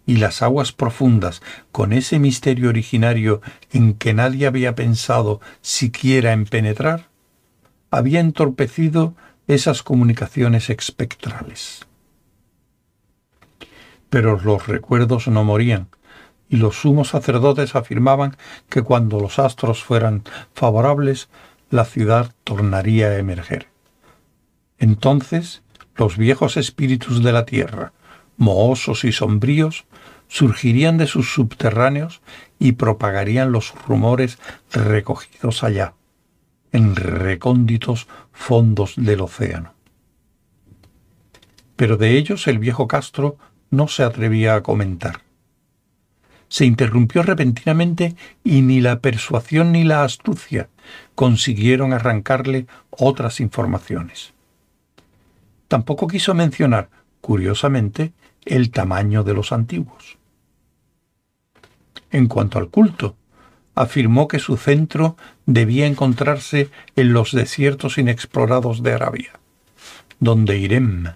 y las aguas profundas, con ese misterio originario en que nadie había pensado siquiera en penetrar, había entorpecido esas comunicaciones espectrales. Pero los recuerdos no morían, y los sumos sacerdotes afirmaban que cuando los astros fueran favorables, la ciudad tornaría a emerger. Entonces los viejos espíritus de la tierra, mohosos y sombríos, surgirían de sus subterráneos y propagarían los rumores recogidos allá, en recónditos fondos del océano. Pero de ellos el viejo Castro no se atrevía a comentar. Se interrumpió repentinamente y ni la persuasión ni la astucia consiguieron arrancarle otras informaciones. Tampoco quiso mencionar, curiosamente, el tamaño de los antiguos. En cuanto al culto, afirmó que su centro debía encontrarse en los desiertos inexplorados de Arabia, donde Irem,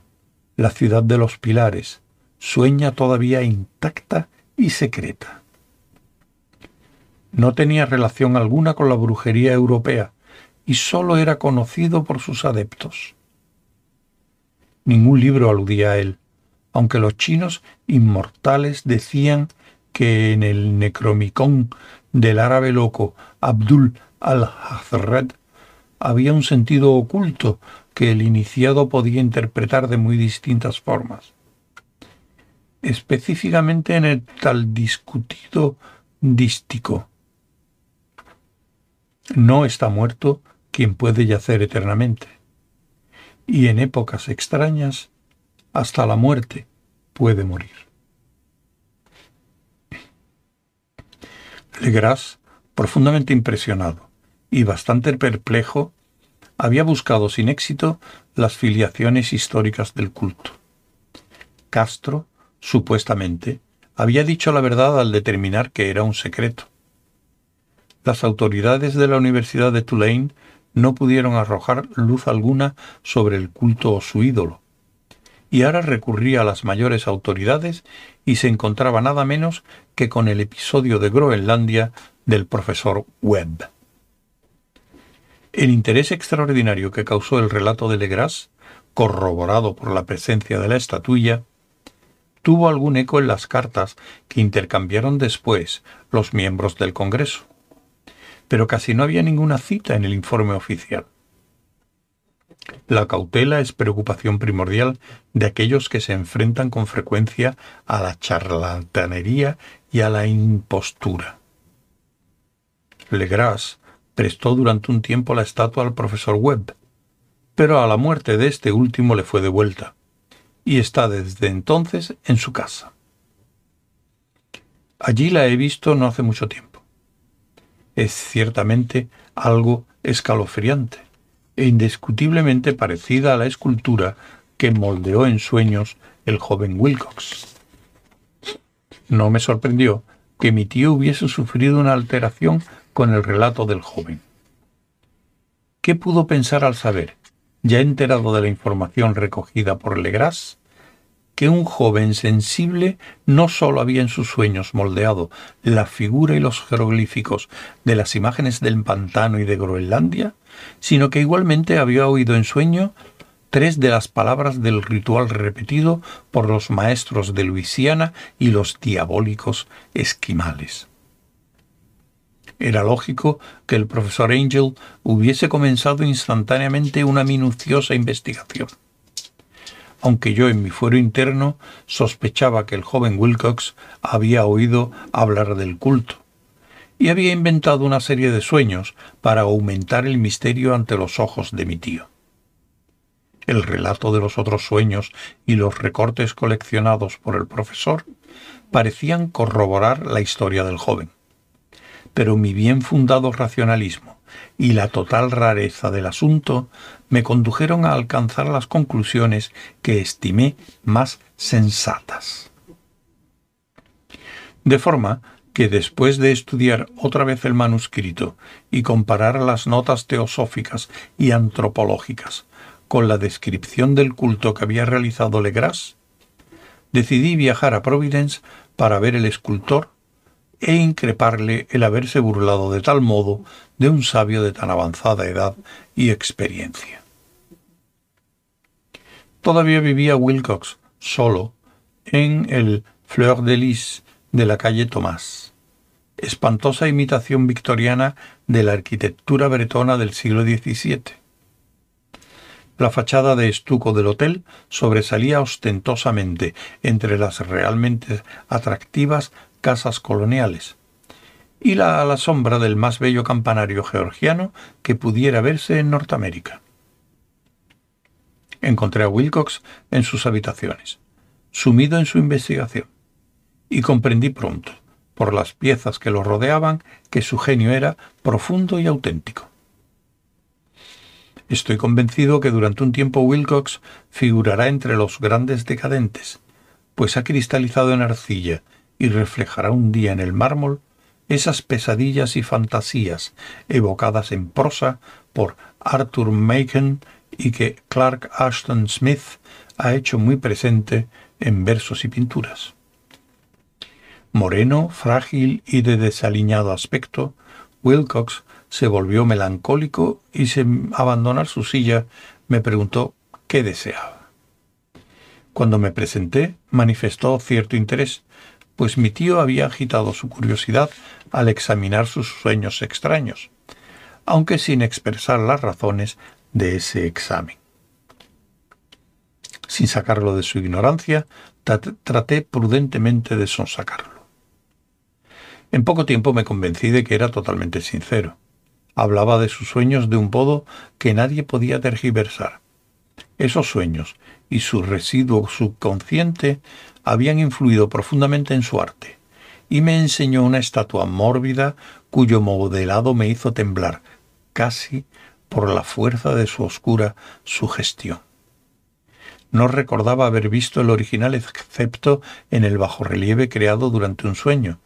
la ciudad de los pilares, sueña todavía intacta y secreta. No tenía relación alguna con la brujería europea y sólo era conocido por sus adeptos. Ningún libro aludía a él, aunque los chinos inmortales decían que en el Necromicón del árabe loco Abdul al-Hazred había un sentido oculto que el iniciado podía interpretar de muy distintas formas. Específicamente en el tal discutido dístico. No está muerto quien puede yacer eternamente. Y en épocas extrañas, hasta la muerte puede morir. Legras, profundamente impresionado y bastante perplejo, había buscado sin éxito las filiaciones históricas del culto. Castro, supuestamente, había dicho la verdad al determinar que era un secreto. Las autoridades de la Universidad de Tulane no pudieron arrojar luz alguna sobre el culto o su ídolo, y ahora recurría a las mayores autoridades y se encontraba nada menos que con el episodio de Groenlandia del profesor Webb. El interés extraordinario que causó el relato de Legras, corroborado por la presencia de la estatuilla, tuvo algún eco en las cartas que intercambiaron después los miembros del Congreso. Pero casi no había ninguna cita en el informe oficial. La cautela es preocupación primordial de aquellos que se enfrentan con frecuencia a la charlatanería y a la impostura. Legras prestó durante un tiempo la estatua al profesor Webb, pero a la muerte de este último le fue devuelta, y está desde entonces en su casa. Allí la he visto no hace mucho tiempo. Es ciertamente algo escalofriante e indiscutiblemente parecida a la escultura que moldeó en sueños el joven Wilcox. No me sorprendió que mi tío hubiese sufrido una alteración con el relato del joven. ¿Qué pudo pensar al saber, ya enterado de la información recogida por Legras, que un joven sensible no sólo había en sus sueños moldeado la figura y los jeroglíficos de las imágenes del pantano y de Groenlandia, sino que igualmente había oído en sueño tres de las palabras del ritual repetido por los maestros de Luisiana y los diabólicos esquimales. Era lógico que el profesor Angel hubiese comenzado instantáneamente una minuciosa investigación. Aunque yo en mi fuero interno sospechaba que el joven Wilcox había oído hablar del culto y había inventado una serie de sueños para aumentar el misterio ante los ojos de mi tío. El relato de los otros sueños y los recortes coleccionados por el profesor parecían corroborar la historia del joven pero mi bien fundado racionalismo y la total rareza del asunto me condujeron a alcanzar las conclusiones que estimé más sensatas. De forma que después de estudiar otra vez el manuscrito y comparar las notas teosóficas y antropológicas con la descripción del culto que había realizado Legras, decidí viajar a Providence para ver el escultor e increparle el haberse burlado de tal modo de un sabio de tan avanzada edad y experiencia. Todavía vivía Wilcox solo en el Fleur de Lis de la calle Tomás, espantosa imitación victoriana de la arquitectura bretona del siglo XVII. La fachada de estuco del hotel sobresalía ostentosamente entre las realmente atractivas casas coloniales, y la a la sombra del más bello campanario georgiano que pudiera verse en Norteamérica. Encontré a Wilcox en sus habitaciones, sumido en su investigación, y comprendí pronto, por las piezas que lo rodeaban, que su genio era profundo y auténtico. Estoy convencido que durante un tiempo Wilcox figurará entre los grandes decadentes, pues ha cristalizado en arcilla y reflejará un día en el mármol esas pesadillas y fantasías evocadas en prosa por Arthur Machen y que Clark Ashton Smith ha hecho muy presente en versos y pinturas. Moreno, frágil y de desaliñado aspecto, Wilcox se volvió melancólico y sin abandonar su silla me preguntó qué deseaba. Cuando me presenté, manifestó cierto interés, pues mi tío había agitado su curiosidad al examinar sus sueños extraños, aunque sin expresar las razones de ese examen. Sin sacarlo de su ignorancia, traté prudentemente de sonsacarlo. En poco tiempo me convencí de que era totalmente sincero. Hablaba de sus sueños de un modo que nadie podía tergiversar. Esos sueños y su residuo subconsciente habían influido profundamente en su arte, y me enseñó una estatua mórbida cuyo modelado me hizo temblar, casi por la fuerza de su oscura sugestión. No recordaba haber visto el original excepto en el bajorrelieve creado durante un sueño,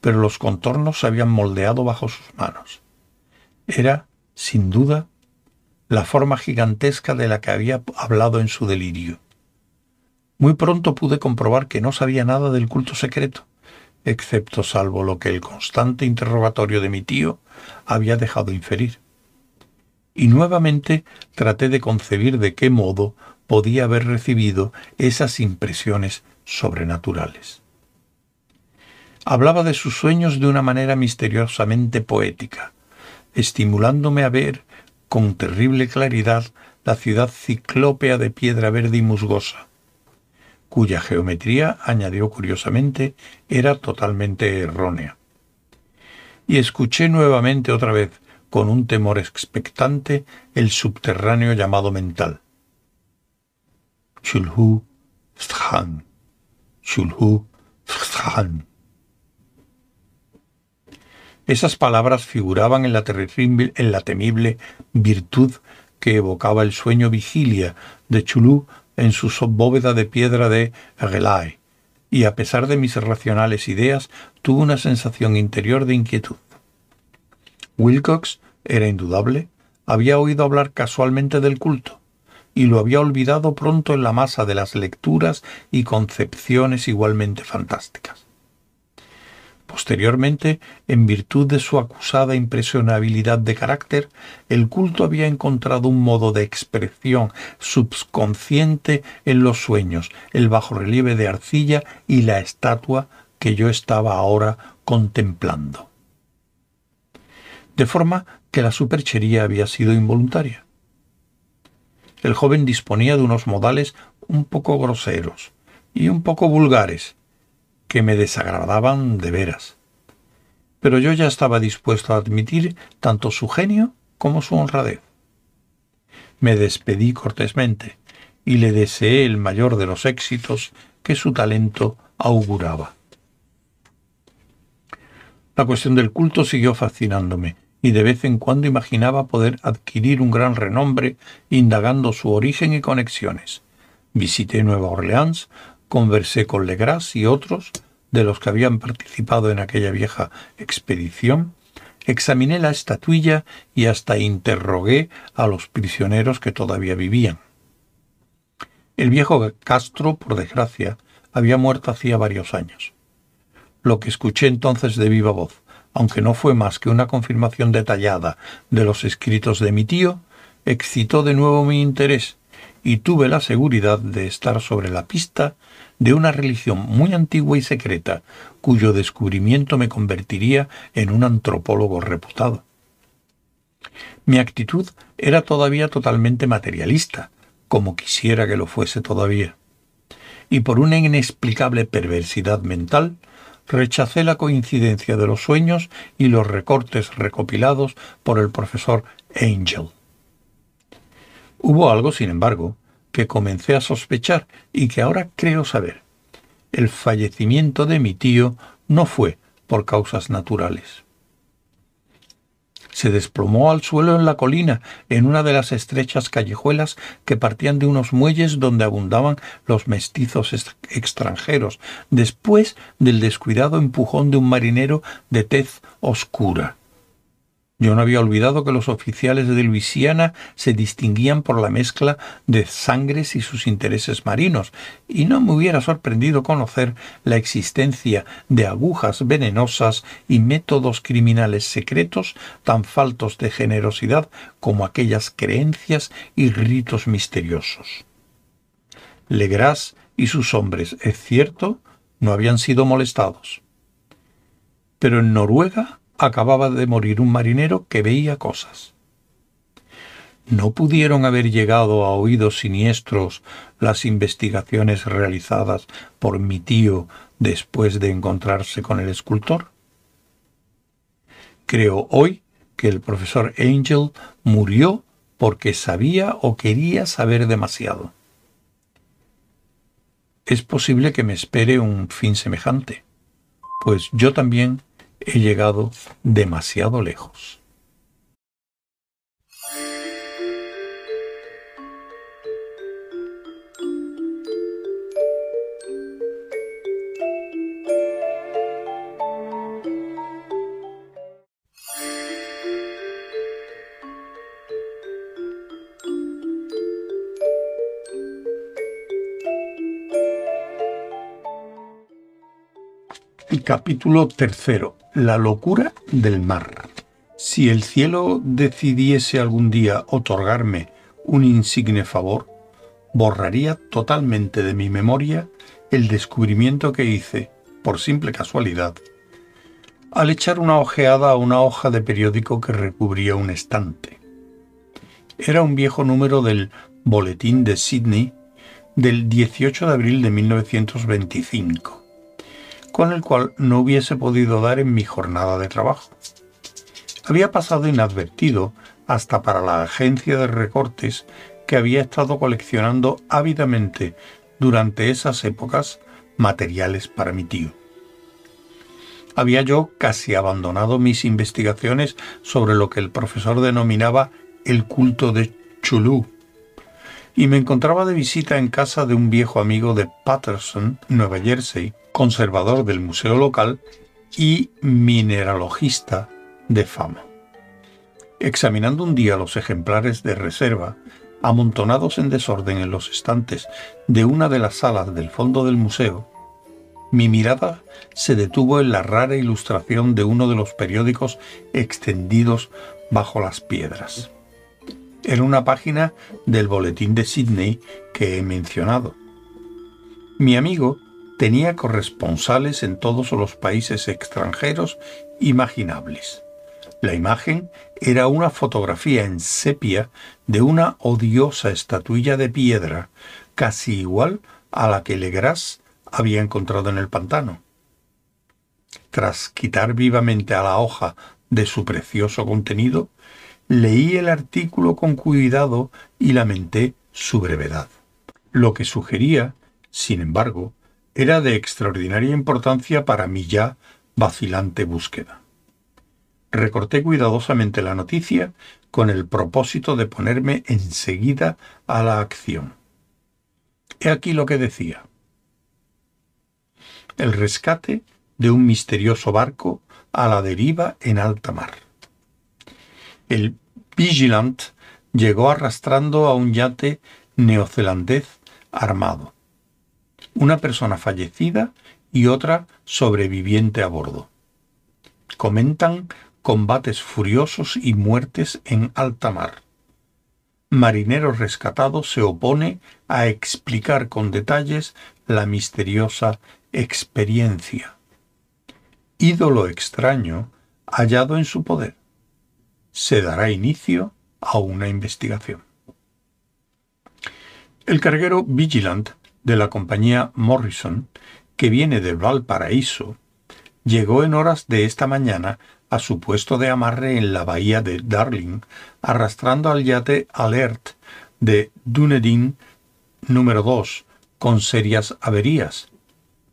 pero los contornos se habían moldeado bajo sus manos. Era, sin duda, la forma gigantesca de la que había hablado en su delirio. Muy pronto pude comprobar que no sabía nada del culto secreto, excepto salvo lo que el constante interrogatorio de mi tío había dejado inferir. Y nuevamente traté de concebir de qué modo podía haber recibido esas impresiones sobrenaturales. Hablaba de sus sueños de una manera misteriosamente poética, estimulándome a ver con terrible claridad la ciudad ciclópea de piedra verde y musgosa, cuya geometría, añadió curiosamente, era totalmente errónea. Y escuché nuevamente otra vez, con un temor expectante, el subterráneo llamado mental. Chulhu Sthan. Chulhu Sthan. Esas palabras figuraban en la, en la temible virtud que evocaba el sueño vigilia de Chulú en su bóveda de piedra de Relay, y a pesar de mis racionales ideas, tuve una sensación interior de inquietud. Wilcox, era indudable, había oído hablar casualmente del culto, y lo había olvidado pronto en la masa de las lecturas y concepciones igualmente fantásticas. Posteriormente, en virtud de su acusada impresionabilidad de carácter, el culto había encontrado un modo de expresión subconsciente en los sueños, el bajorrelieve de arcilla y la estatua que yo estaba ahora contemplando. De forma que la superchería había sido involuntaria. El joven disponía de unos modales un poco groseros y un poco vulgares, que me desagradaban de veras. Pero yo ya estaba dispuesto a admitir tanto su genio como su honradez. Me despedí cortésmente y le deseé el mayor de los éxitos que su talento auguraba. La cuestión del culto siguió fascinándome y de vez en cuando imaginaba poder adquirir un gran renombre indagando su origen y conexiones. Visité Nueva Orleans, conversé con Legras y otros de los que habían participado en aquella vieja expedición, examiné la estatuilla y hasta interrogué a los prisioneros que todavía vivían. El viejo Castro, por desgracia, había muerto hacía varios años. Lo que escuché entonces de viva voz, aunque no fue más que una confirmación detallada de los escritos de mi tío, excitó de nuevo mi interés y tuve la seguridad de estar sobre la pista de una religión muy antigua y secreta, cuyo descubrimiento me convertiría en un antropólogo reputado. Mi actitud era todavía totalmente materialista, como quisiera que lo fuese todavía. Y por una inexplicable perversidad mental, rechacé la coincidencia de los sueños y los recortes recopilados por el profesor Angel. Hubo algo, sin embargo, que comencé a sospechar y que ahora creo saber. El fallecimiento de mi tío no fue por causas naturales se desplomó al suelo en la colina, en una de las estrechas callejuelas que partían de unos muelles donde abundaban los mestizos extranjeros, después del descuidado empujón de un marinero de tez oscura. Yo no había olvidado que los oficiales de Luisiana se distinguían por la mezcla de sangres y sus intereses marinos, y no me hubiera sorprendido conocer la existencia de agujas venenosas y métodos criminales secretos tan faltos de generosidad como aquellas creencias y ritos misteriosos. Legras y sus hombres, es cierto, no habían sido molestados. Pero en Noruega acababa de morir un marinero que veía cosas. ¿No pudieron haber llegado a oídos siniestros las investigaciones realizadas por mi tío después de encontrarse con el escultor? Creo hoy que el profesor Angel murió porque sabía o quería saber demasiado. Es posible que me espere un fin semejante, pues yo también he llegado demasiado lejos. Capítulo tercero. La locura del mar. Si el cielo decidiese algún día otorgarme un insigne favor, borraría totalmente de mi memoria el descubrimiento que hice, por simple casualidad, al echar una ojeada a una hoja de periódico que recubría un estante. Era un viejo número del Boletín de Sydney del 18 de abril de 1925 con el cual no hubiese podido dar en mi jornada de trabajo. Había pasado inadvertido hasta para la agencia de recortes que había estado coleccionando ávidamente durante esas épocas materiales para mi tío. Había yo casi abandonado mis investigaciones sobre lo que el profesor denominaba el culto de Chulú, y me encontraba de visita en casa de un viejo amigo de Patterson, Nueva Jersey, conservador del museo local y mineralogista de fama. Examinando un día los ejemplares de reserva, amontonados en desorden en los estantes de una de las salas del fondo del museo, mi mirada se detuvo en la rara ilustración de uno de los periódicos extendidos bajo las piedras. Era una página del boletín de Sydney que he mencionado. Mi amigo tenía corresponsales en todos los países extranjeros imaginables. La imagen era una fotografía en sepia de una odiosa estatuilla de piedra, casi igual a la que Legras había encontrado en el pantano. Tras quitar vivamente a la hoja de su precioso contenido, leí el artículo con cuidado y lamenté su brevedad. Lo que sugería, sin embargo, era de extraordinaria importancia para mi ya vacilante búsqueda. Recorté cuidadosamente la noticia con el propósito de ponerme enseguida a la acción. He aquí lo que decía. El rescate de un misterioso barco a la deriva en alta mar. El Vigilant llegó arrastrando a un yate neozelandés armado. Una persona fallecida y otra sobreviviente a bordo. Comentan combates furiosos y muertes en alta mar. Marinero rescatado se opone a explicar con detalles la misteriosa experiencia. Ídolo extraño hallado en su poder se dará inicio a una investigación. El carguero Vigilant de la compañía Morrison, que viene de Valparaíso, llegó en horas de esta mañana a su puesto de amarre en la bahía de Darling, arrastrando al yate Alert de Dunedin número 2, con serias averías,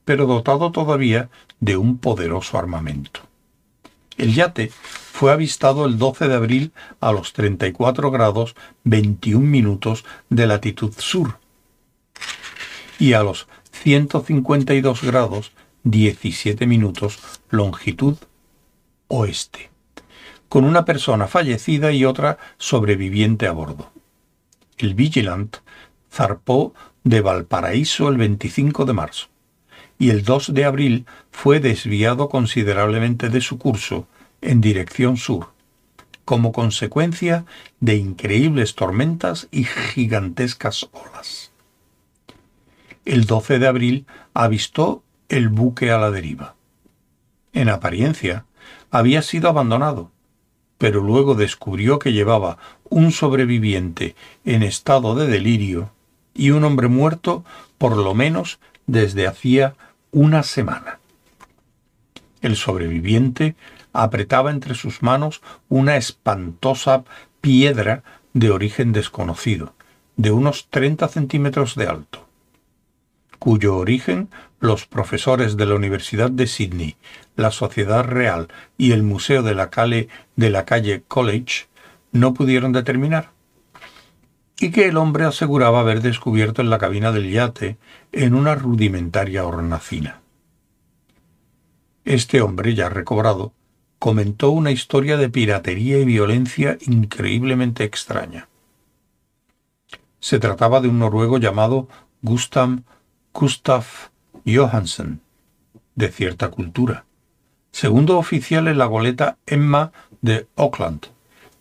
pero dotado todavía de un poderoso armamento. El yate fue avistado el 12 de abril a los 34 grados 21 minutos de latitud sur y a los 152 grados 17 minutos longitud oeste, con una persona fallecida y otra sobreviviente a bordo. El Vigilant zarpó de Valparaíso el 25 de marzo y el 2 de abril fue desviado considerablemente de su curso en dirección sur, como consecuencia de increíbles tormentas y gigantescas olas. El 12 de abril avistó el buque a la deriva. En apariencia, había sido abandonado, pero luego descubrió que llevaba un sobreviviente en estado de delirio y un hombre muerto por lo menos desde hacía una semana. El sobreviviente apretaba entre sus manos una espantosa piedra de origen desconocido, de unos 30 centímetros de alto, cuyo origen los profesores de la Universidad de Sydney, la Sociedad Real y el Museo de la, calle, de la calle College no pudieron determinar, y que el hombre aseguraba haber descubierto en la cabina del yate en una rudimentaria hornacina. Este hombre, ya recobrado, comentó una historia de piratería y violencia increíblemente extraña. Se trataba de un noruego llamado Gustav Gustav Johansen, de cierta cultura, segundo oficial en la goleta Emma de Auckland,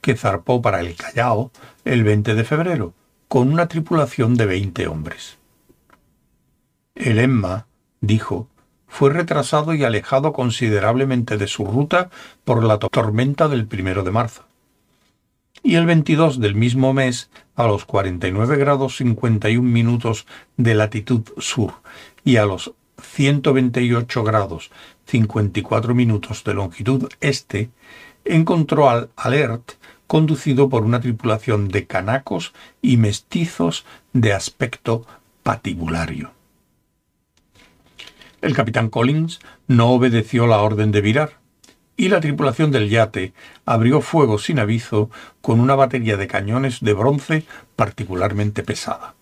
que zarpó para el Callao el 20 de febrero, con una tripulación de 20 hombres. El Emma, dijo, fue retrasado y alejado considerablemente de su ruta por la tormenta del primero de marzo. Y el 22 del mismo mes, a los 49 grados 51 minutos de latitud sur y a los 128 grados 54 minutos de longitud este, encontró al Alert conducido por una tripulación de canacos y mestizos de aspecto patibulario. El capitán Collins no obedeció la orden de virar, y la tripulación del yate abrió fuego sin aviso con una batería de cañones de bronce particularmente pesada.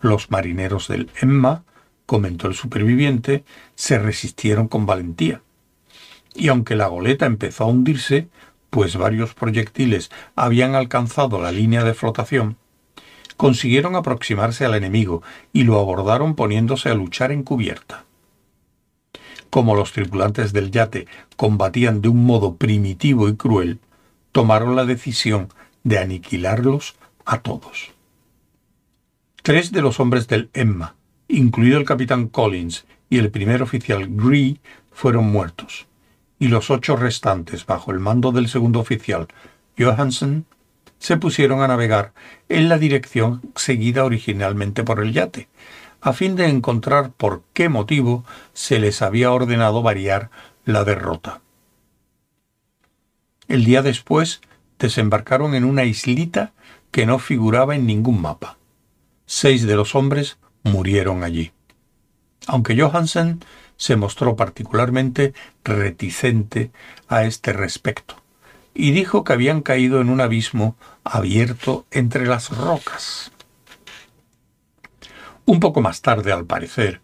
Los marineros del Emma comentó el superviviente, se resistieron con valentía. Y aunque la goleta empezó a hundirse, pues varios proyectiles habían alcanzado la línea de flotación, consiguieron aproximarse al enemigo y lo abordaron poniéndose a luchar en cubierta. Como los tripulantes del yate combatían de un modo primitivo y cruel, tomaron la decisión de aniquilarlos a todos. Tres de los hombres del Emma, incluido el capitán Collins y el primer oficial Gree, fueron muertos, y los ocho restantes, bajo el mando del segundo oficial Johansen, se pusieron a navegar en la dirección seguida originalmente por el yate, a fin de encontrar por qué motivo se les había ordenado variar la derrota. El día después desembarcaron en una islita que no figuraba en ningún mapa. Seis de los hombres murieron allí. Aunque Johansen se mostró particularmente reticente a este respecto, y dijo que habían caído en un abismo abierto entre las rocas. Un poco más tarde, al parecer,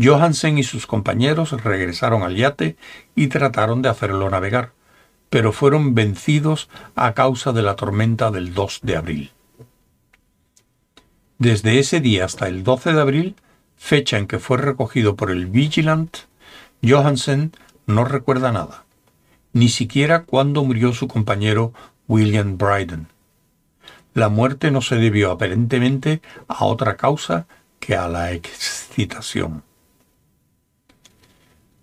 Johansen y sus compañeros regresaron al yate y trataron de hacerlo navegar, pero fueron vencidos a causa de la tormenta del 2 de abril. Desde ese día hasta el 12 de abril, fecha en que fue recogido por el Vigilant, Johansen no recuerda nada, ni siquiera cuándo murió su compañero William Bryden. La muerte no se debió aparentemente a otra causa que a la excitación.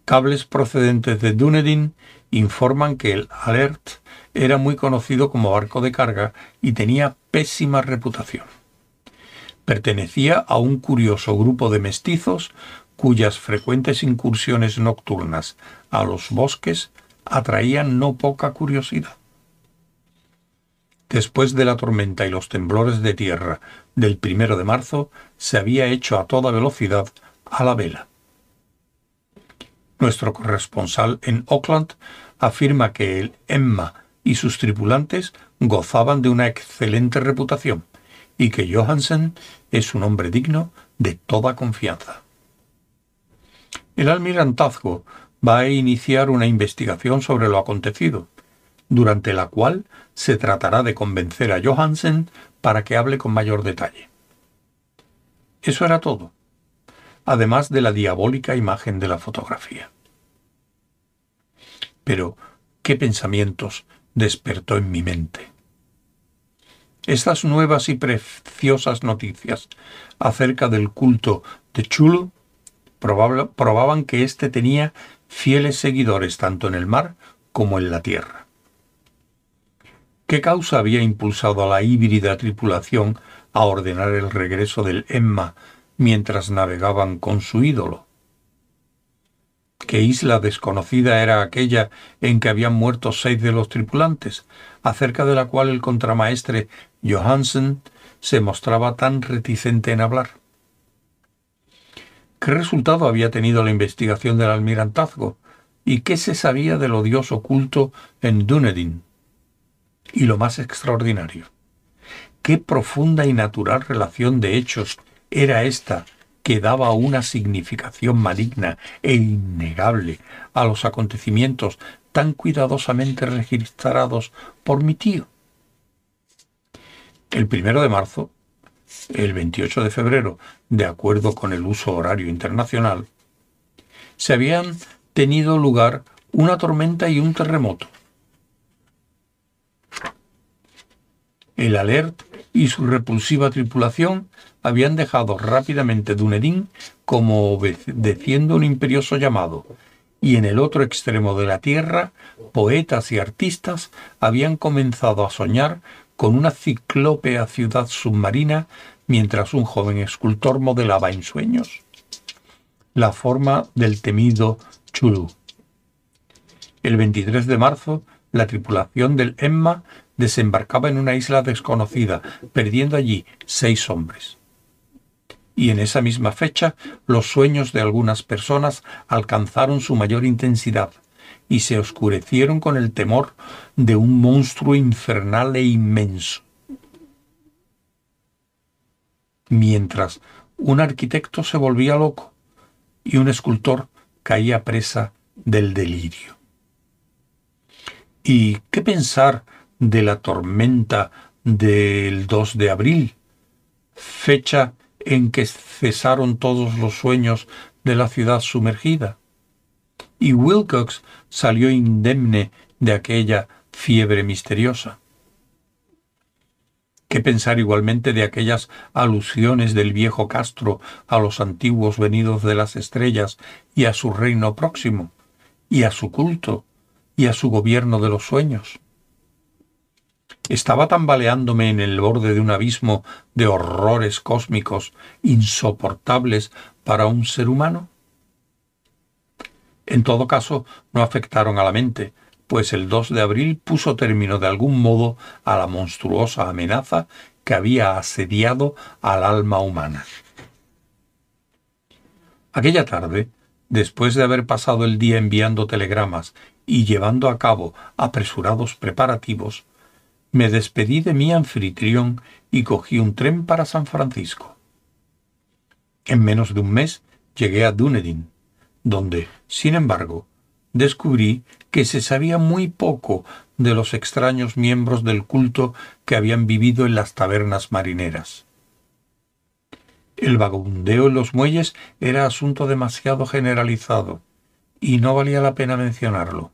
Cables procedentes de Dunedin informan que el Alert era muy conocido como barco de carga y tenía pésima reputación. Pertenecía a un curioso grupo de mestizos cuyas frecuentes incursiones nocturnas a los bosques atraían no poca curiosidad. Después de la tormenta y los temblores de tierra del primero de marzo, se había hecho a toda velocidad a la vela. Nuestro corresponsal en Auckland afirma que el Emma y sus tripulantes gozaban de una excelente reputación y que Johansen es un hombre digno de toda confianza. El almirantazgo va a iniciar una investigación sobre lo acontecido, durante la cual se tratará de convencer a Johansen para que hable con mayor detalle. Eso era todo además de la diabólica imagen de la fotografía. Pero, ¿qué pensamientos despertó en mi mente? Estas nuevas y preciosas noticias acerca del culto de Chulu probaban que éste tenía fieles seguidores tanto en el mar como en la tierra. ¿Qué causa había impulsado a la híbrida tripulación a ordenar el regreso del Emma mientras navegaban con su ídolo. ¿Qué isla desconocida era aquella en que habían muerto seis de los tripulantes, acerca de la cual el contramaestre Johansen se mostraba tan reticente en hablar? ¿Qué resultado había tenido la investigación del almirantazgo? ¿Y qué se sabía del odioso oculto en Dunedin? Y lo más extraordinario, qué profunda y natural relación de hechos era esta que daba una significación maligna e innegable a los acontecimientos tan cuidadosamente registrados por mi tío. El primero de marzo, el 28 de febrero, de acuerdo con el uso horario internacional, se habían tenido lugar una tormenta y un terremoto. El alert y su repulsiva tripulación habían dejado rápidamente Dunedin como obedeciendo un imperioso llamado, y en el otro extremo de la tierra, poetas y artistas habían comenzado a soñar con una ciclópea ciudad submarina mientras un joven escultor modelaba en sueños la forma del temido Chulu. El 23 de marzo, la tripulación del Emma desembarcaba en una isla desconocida, perdiendo allí seis hombres. Y en esa misma fecha los sueños de algunas personas alcanzaron su mayor intensidad y se oscurecieron con el temor de un monstruo infernal e inmenso. Mientras un arquitecto se volvía loco, y un escultor caía presa del delirio. ¿Y qué pensar de la tormenta del 2 de abril, fecha en que cesaron todos los sueños de la ciudad sumergida? Y Wilcox salió indemne de aquella fiebre misteriosa. ¿Qué pensar igualmente de aquellas alusiones del viejo Castro a los antiguos venidos de las estrellas y a su reino próximo, y a su culto, y a su gobierno de los sueños? ¿Estaba tambaleándome en el borde de un abismo de horrores cósmicos insoportables para un ser humano? En todo caso, no afectaron a la mente, pues el 2 de abril puso término de algún modo a la monstruosa amenaza que había asediado al alma humana. Aquella tarde, después de haber pasado el día enviando telegramas y llevando a cabo apresurados preparativos, me despedí de mi anfitrión y cogí un tren para San Francisco. En menos de un mes llegué a Dunedin, donde, sin embargo, descubrí que se sabía muy poco de los extraños miembros del culto que habían vivido en las tabernas marineras. El vagabundeo en los muelles era asunto demasiado generalizado, y no valía la pena mencionarlo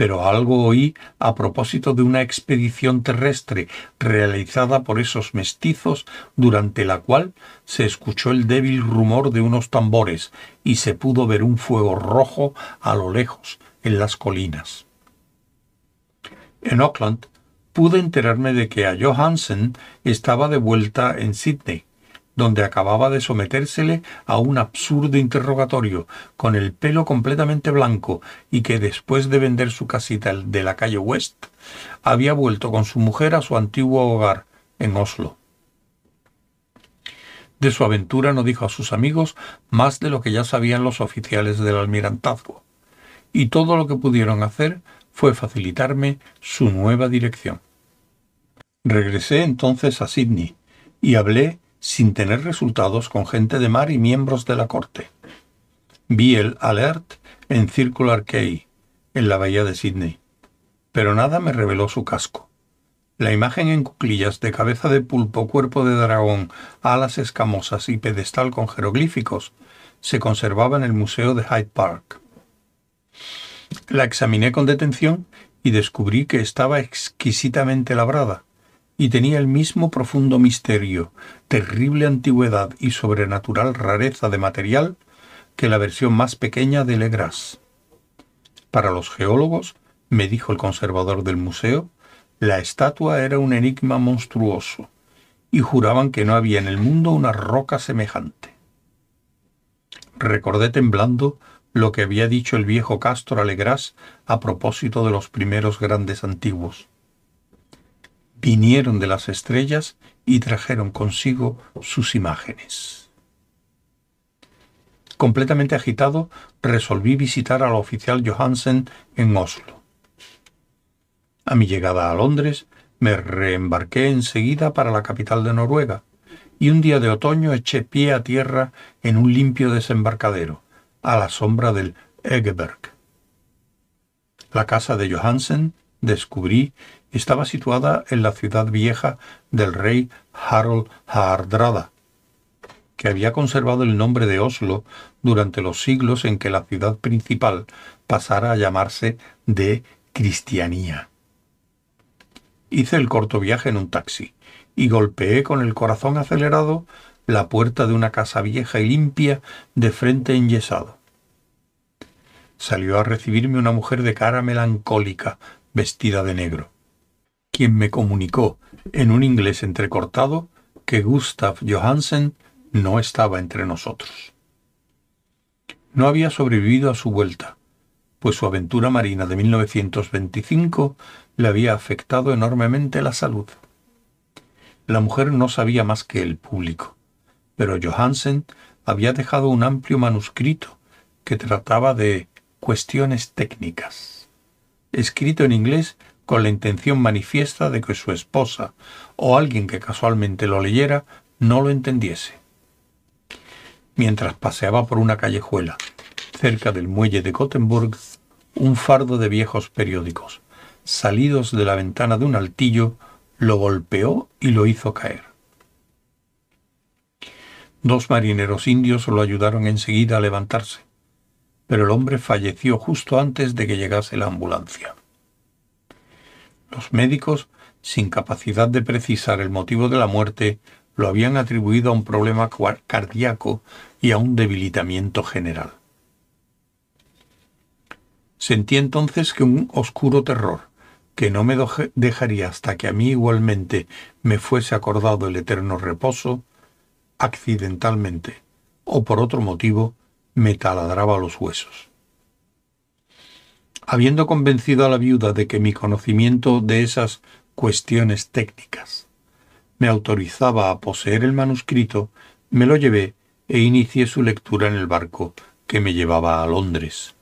pero algo oí a propósito de una expedición terrestre realizada por esos mestizos durante la cual se escuchó el débil rumor de unos tambores y se pudo ver un fuego rojo a lo lejos en las colinas. En Auckland pude enterarme de que a Johansen estaba de vuelta en Sydney donde acababa de sometérsele a un absurdo interrogatorio, con el pelo completamente blanco, y que después de vender su casita de la calle West, había vuelto con su mujer a su antiguo hogar, en Oslo. De su aventura no dijo a sus amigos más de lo que ya sabían los oficiales del almirantazgo, y todo lo que pudieron hacer fue facilitarme su nueva dirección. Regresé entonces a Sydney y hablé sin tener resultados con gente de mar y miembros de la corte. Vi el Alert en Circular Quay, en la bahía de Sydney, pero nada me reveló su casco. La imagen en cuclillas de cabeza de pulpo, cuerpo de dragón, alas escamosas y pedestal con jeroglíficos se conservaba en el Museo de Hyde Park. La examiné con detención y descubrí que estaba exquisitamente labrada, y tenía el mismo profundo misterio, terrible antigüedad y sobrenatural rareza de material que la versión más pequeña de Legras. Para los geólogos, me dijo el conservador del museo, la estatua era un enigma monstruoso, y juraban que no había en el mundo una roca semejante. Recordé temblando lo que había dicho el viejo Castro Alegras a propósito de los primeros grandes antiguos vinieron de las estrellas y trajeron consigo sus imágenes. Completamente agitado, resolví visitar al oficial Johansen en Oslo. A mi llegada a Londres, me reembarqué enseguida para la capital de Noruega, y un día de otoño eché pie a tierra en un limpio desembarcadero, a la sombra del Egeberg. La casa de Johansen, descubrí, estaba situada en la ciudad vieja del rey Harald Hardrada, que había conservado el nombre de Oslo durante los siglos en que la ciudad principal pasara a llamarse de Cristianía. Hice el corto viaje en un taxi y golpeé con el corazón acelerado la puerta de una casa vieja y limpia de frente enyesado. Salió a recibirme una mujer de cara melancólica, vestida de negro quien me comunicó, en un inglés entrecortado, que Gustav Johansen no estaba entre nosotros. No había sobrevivido a su vuelta, pues su aventura marina de 1925 le había afectado enormemente la salud. La mujer no sabía más que el público, pero Johansen había dejado un amplio manuscrito que trataba de cuestiones técnicas. Escrito en inglés, con la intención manifiesta de que su esposa o alguien que casualmente lo leyera no lo entendiese. mientras paseaba por una callejuela cerca del muelle de Gothenburg un fardo de viejos periódicos. Salidos de la ventana de un altillo, lo golpeó y lo hizo caer. Dos marineros indios lo ayudaron enseguida a levantarse, pero el hombre falleció justo antes de que llegase la ambulancia. Los médicos, sin capacidad de precisar el motivo de la muerte, lo habían atribuido a un problema cardíaco y a un debilitamiento general. Sentí entonces que un oscuro terror, que no me dejaría hasta que a mí igualmente me fuese acordado el eterno reposo, accidentalmente o por otro motivo, me taladraba los huesos. Habiendo convencido a la viuda de que mi conocimiento de esas cuestiones técnicas me autorizaba a poseer el manuscrito, me lo llevé e inicié su lectura en el barco que me llevaba a Londres.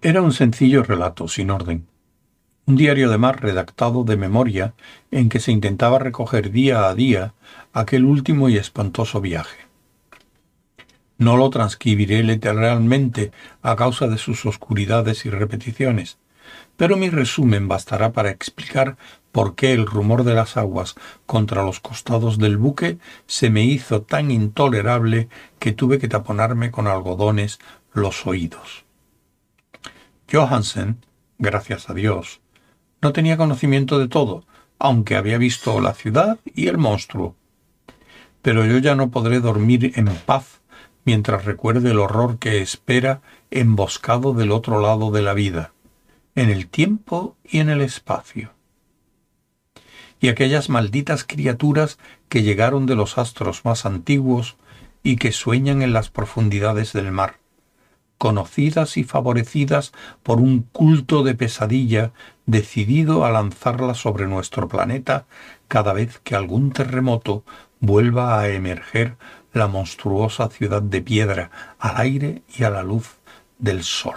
Era un sencillo relato, sin orden, un diario de redactado de memoria en que se intentaba recoger día a día aquel último y espantoso viaje. No lo transcribiré literalmente a causa de sus oscuridades y repeticiones, pero mi resumen bastará para explicar por qué el rumor de las aguas contra los costados del buque se me hizo tan intolerable que tuve que taponarme con algodones los oídos. Johansen, gracias a Dios, no tenía conocimiento de todo, aunque había visto la ciudad y el monstruo. Pero yo ya no podré dormir en paz mientras recuerde el horror que espera emboscado del otro lado de la vida, en el tiempo y en el espacio. Y aquellas malditas criaturas que llegaron de los astros más antiguos y que sueñan en las profundidades del mar, conocidas y favorecidas por un culto de pesadilla decidido a lanzarla sobre nuestro planeta cada vez que algún terremoto vuelva a emerger la monstruosa ciudad de piedra al aire y a la luz del sol.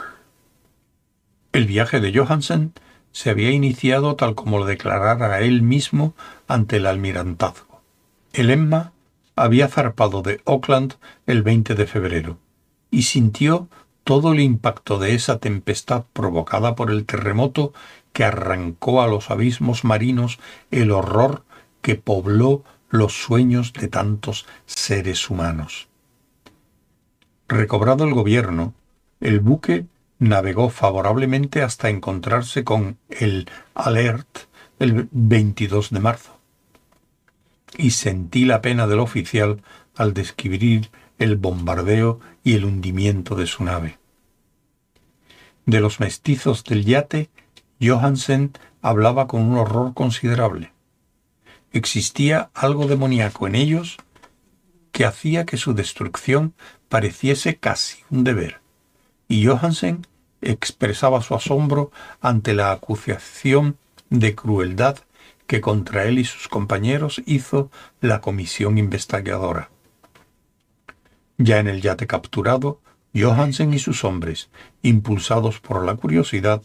El viaje de Johansen se había iniciado tal como lo declarara él mismo ante el almirantazgo. El Emma había zarpado de Auckland el 20 de febrero y sintió todo el impacto de esa tempestad provocada por el terremoto que arrancó a los abismos marinos el horror que pobló los sueños de tantos seres humanos. Recobrado el gobierno, el buque navegó favorablemente hasta encontrarse con el Alert el 22 de marzo. Y sentí la pena del oficial al describir el bombardeo y el hundimiento de su nave. De los mestizos del yate, Johansen hablaba con un horror considerable. Existía algo demoníaco en ellos que hacía que su destrucción pareciese casi un deber, y Johansen expresaba su asombro ante la acusación de crueldad que contra él y sus compañeros hizo la comisión investigadora. Ya en el yate capturado, Johansen y sus hombres, impulsados por la curiosidad,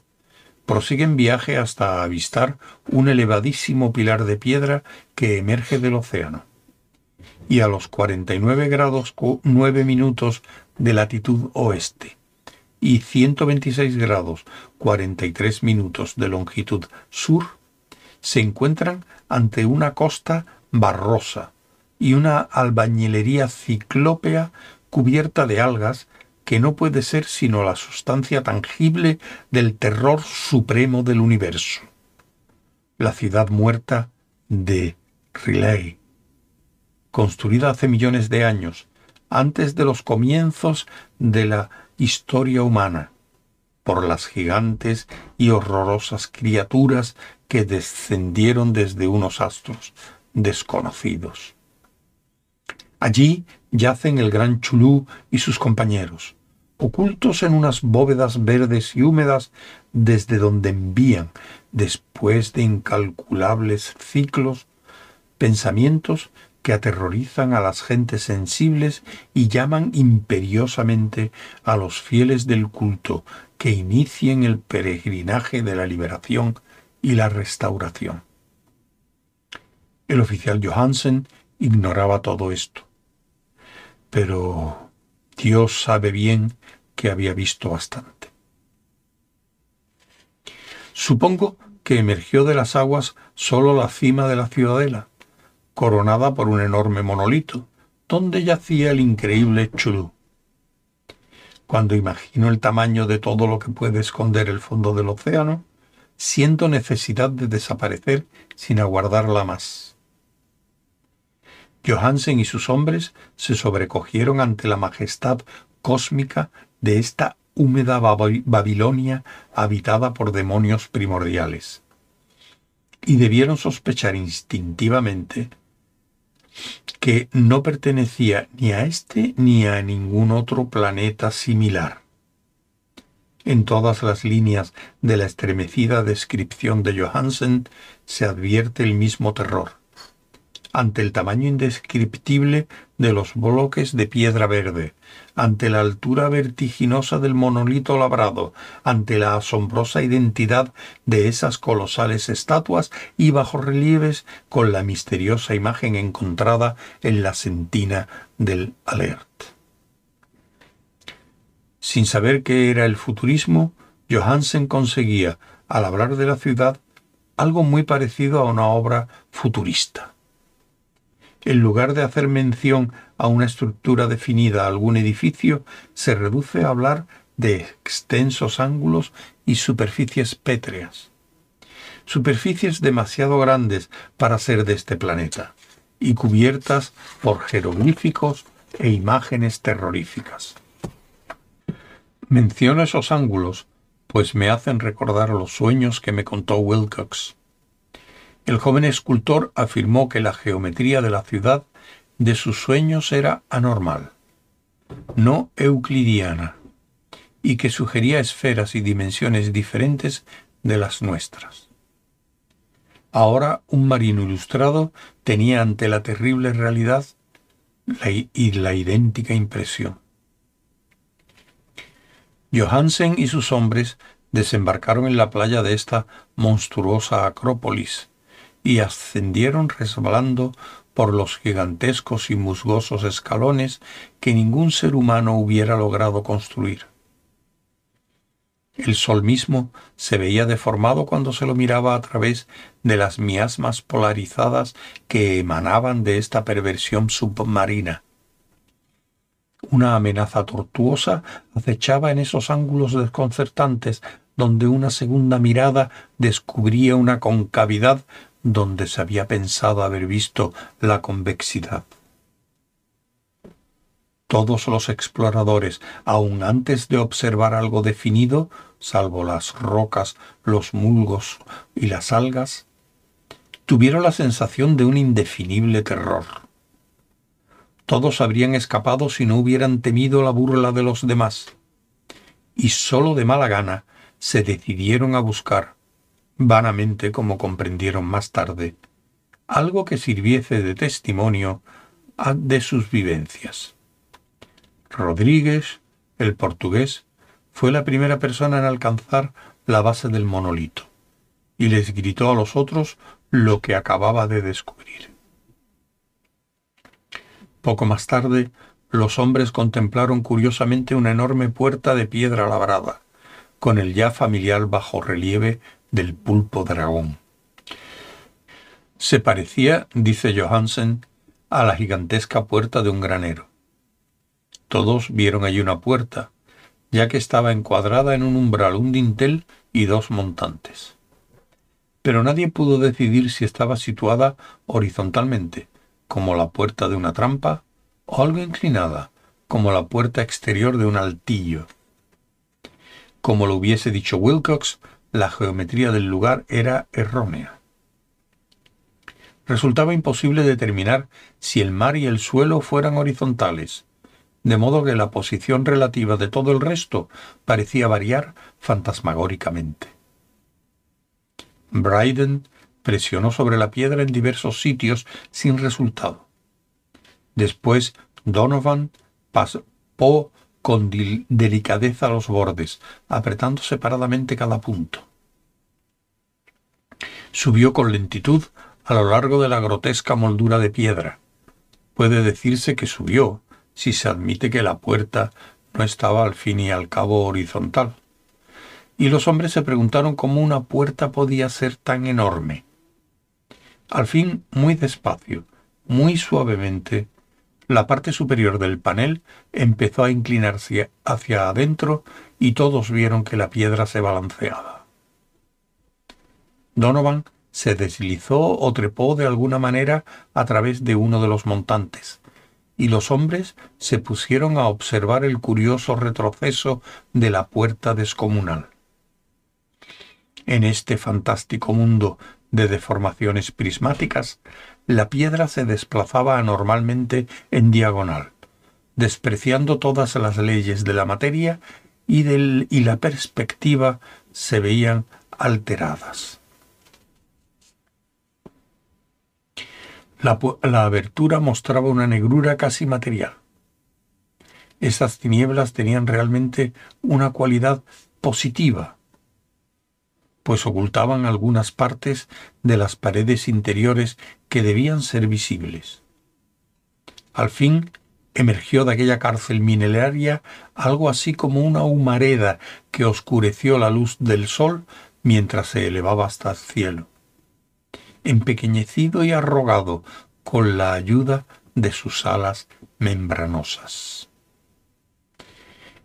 prosiguen viaje hasta avistar un elevadísimo pilar de piedra que emerge del océano. Y a los 49 grados 9 minutos de latitud oeste y 126 grados 43 minutos de longitud sur, se encuentran ante una costa barrosa, y una albañilería ciclópea cubierta de algas que no puede ser sino la sustancia tangible del terror supremo del universo. La ciudad muerta de Riley, construida hace millones de años, antes de los comienzos de la historia humana, por las gigantes y horrorosas criaturas que descendieron desde unos astros desconocidos. Allí yacen el gran Chulú y sus compañeros, ocultos en unas bóvedas verdes y húmedas desde donde envían, después de incalculables ciclos, pensamientos que aterrorizan a las gentes sensibles y llaman imperiosamente a los fieles del culto que inicien el peregrinaje de la liberación y la restauración. El oficial Johansen ignoraba todo esto pero Dios sabe bien que había visto bastante. Supongo que emergió de las aguas solo la cima de la ciudadela, coronada por un enorme monolito, donde yacía el increíble Chulú. Cuando imagino el tamaño de todo lo que puede esconder el fondo del océano, siento necesidad de desaparecer sin aguardarla más. Johansen y sus hombres se sobrecogieron ante la majestad cósmica de esta húmeda Babilonia habitada por demonios primordiales. Y debieron sospechar instintivamente que no pertenecía ni a este ni a ningún otro planeta similar. En todas las líneas de la estremecida descripción de Johansen se advierte el mismo terror ante el tamaño indescriptible de los bloques de piedra verde, ante la altura vertiginosa del monolito labrado, ante la asombrosa identidad de esas colosales estatuas y bajorrelieves con la misteriosa imagen encontrada en la sentina del Alert. Sin saber qué era el futurismo, Johansen conseguía, al hablar de la ciudad, algo muy parecido a una obra futurista en lugar de hacer mención a una estructura definida, a algún edificio, se reduce a hablar de extensos ángulos y superficies pétreas. Superficies demasiado grandes para ser de este planeta y cubiertas por jeroglíficos e imágenes terroríficas. Menciono esos ángulos, pues me hacen recordar los sueños que me contó Wilcox el joven escultor afirmó que la geometría de la ciudad de sus sueños era anormal, no euclidiana, y que sugería esferas y dimensiones diferentes de las nuestras. Ahora un marino ilustrado tenía ante la terrible realidad y la idéntica impresión. Johansen y sus hombres desembarcaron en la playa de esta monstruosa acrópolis, y ascendieron resbalando por los gigantescos y musgosos escalones que ningún ser humano hubiera logrado construir. El sol mismo se veía deformado cuando se lo miraba a través de las miasmas polarizadas que emanaban de esta perversión submarina. Una amenaza tortuosa acechaba en esos ángulos desconcertantes donde una segunda mirada descubría una concavidad donde se había pensado haber visto la convexidad. Todos los exploradores, aun antes de observar algo definido, salvo las rocas, los mulgos y las algas, tuvieron la sensación de un indefinible terror. Todos habrían escapado si no hubieran temido la burla de los demás, y sólo de mala gana se decidieron a buscar, vanamente como comprendieron más tarde, algo que sirviese de testimonio de sus vivencias. Rodríguez, el portugués, fue la primera persona en alcanzar la base del monolito y les gritó a los otros lo que acababa de descubrir. Poco más tarde, los hombres contemplaron curiosamente una enorme puerta de piedra labrada, con el ya familiar bajo relieve del pulpo dragón. Se parecía, dice Johansen, a la gigantesca puerta de un granero. Todos vieron allí una puerta, ya que estaba encuadrada en un umbral, un dintel y dos montantes. Pero nadie pudo decidir si estaba situada horizontalmente, como la puerta de una trampa, o algo inclinada, como la puerta exterior de un altillo. Como lo hubiese dicho Wilcox, la geometría del lugar era errónea. Resultaba imposible determinar si el mar y el suelo fueran horizontales, de modo que la posición relativa de todo el resto parecía variar fantasmagóricamente. Bryden presionó sobre la piedra en diversos sitios sin resultado. Después Donovan pasó con delicadeza los bordes, apretando separadamente cada punto. Subió con lentitud a lo largo de la grotesca moldura de piedra. Puede decirse que subió, si se admite que la puerta no estaba al fin y al cabo horizontal. Y los hombres se preguntaron cómo una puerta podía ser tan enorme. Al fin, muy despacio, muy suavemente, la parte superior del panel empezó a inclinarse hacia adentro y todos vieron que la piedra se balanceaba. Donovan se deslizó o trepó de alguna manera a través de uno de los montantes, y los hombres se pusieron a observar el curioso retroceso de la puerta descomunal. En este fantástico mundo de deformaciones prismáticas, la piedra se desplazaba anormalmente en diagonal, despreciando todas las leyes de la materia y, la perspectiva se veían alteradas. La, abertura mostraba una negrura casi material. Estas tinieblas tenían realmente una cualidad positiva, pues ocultaban algunas partes de las paredes interiores que debían ser visibles. Al fin emergió de aquella cárcel mineraria algo así como una humareda que oscureció la luz del sol mientras se elevaba hasta el cielo, empequeñecido y arrogado con la ayuda de sus alas membranosas.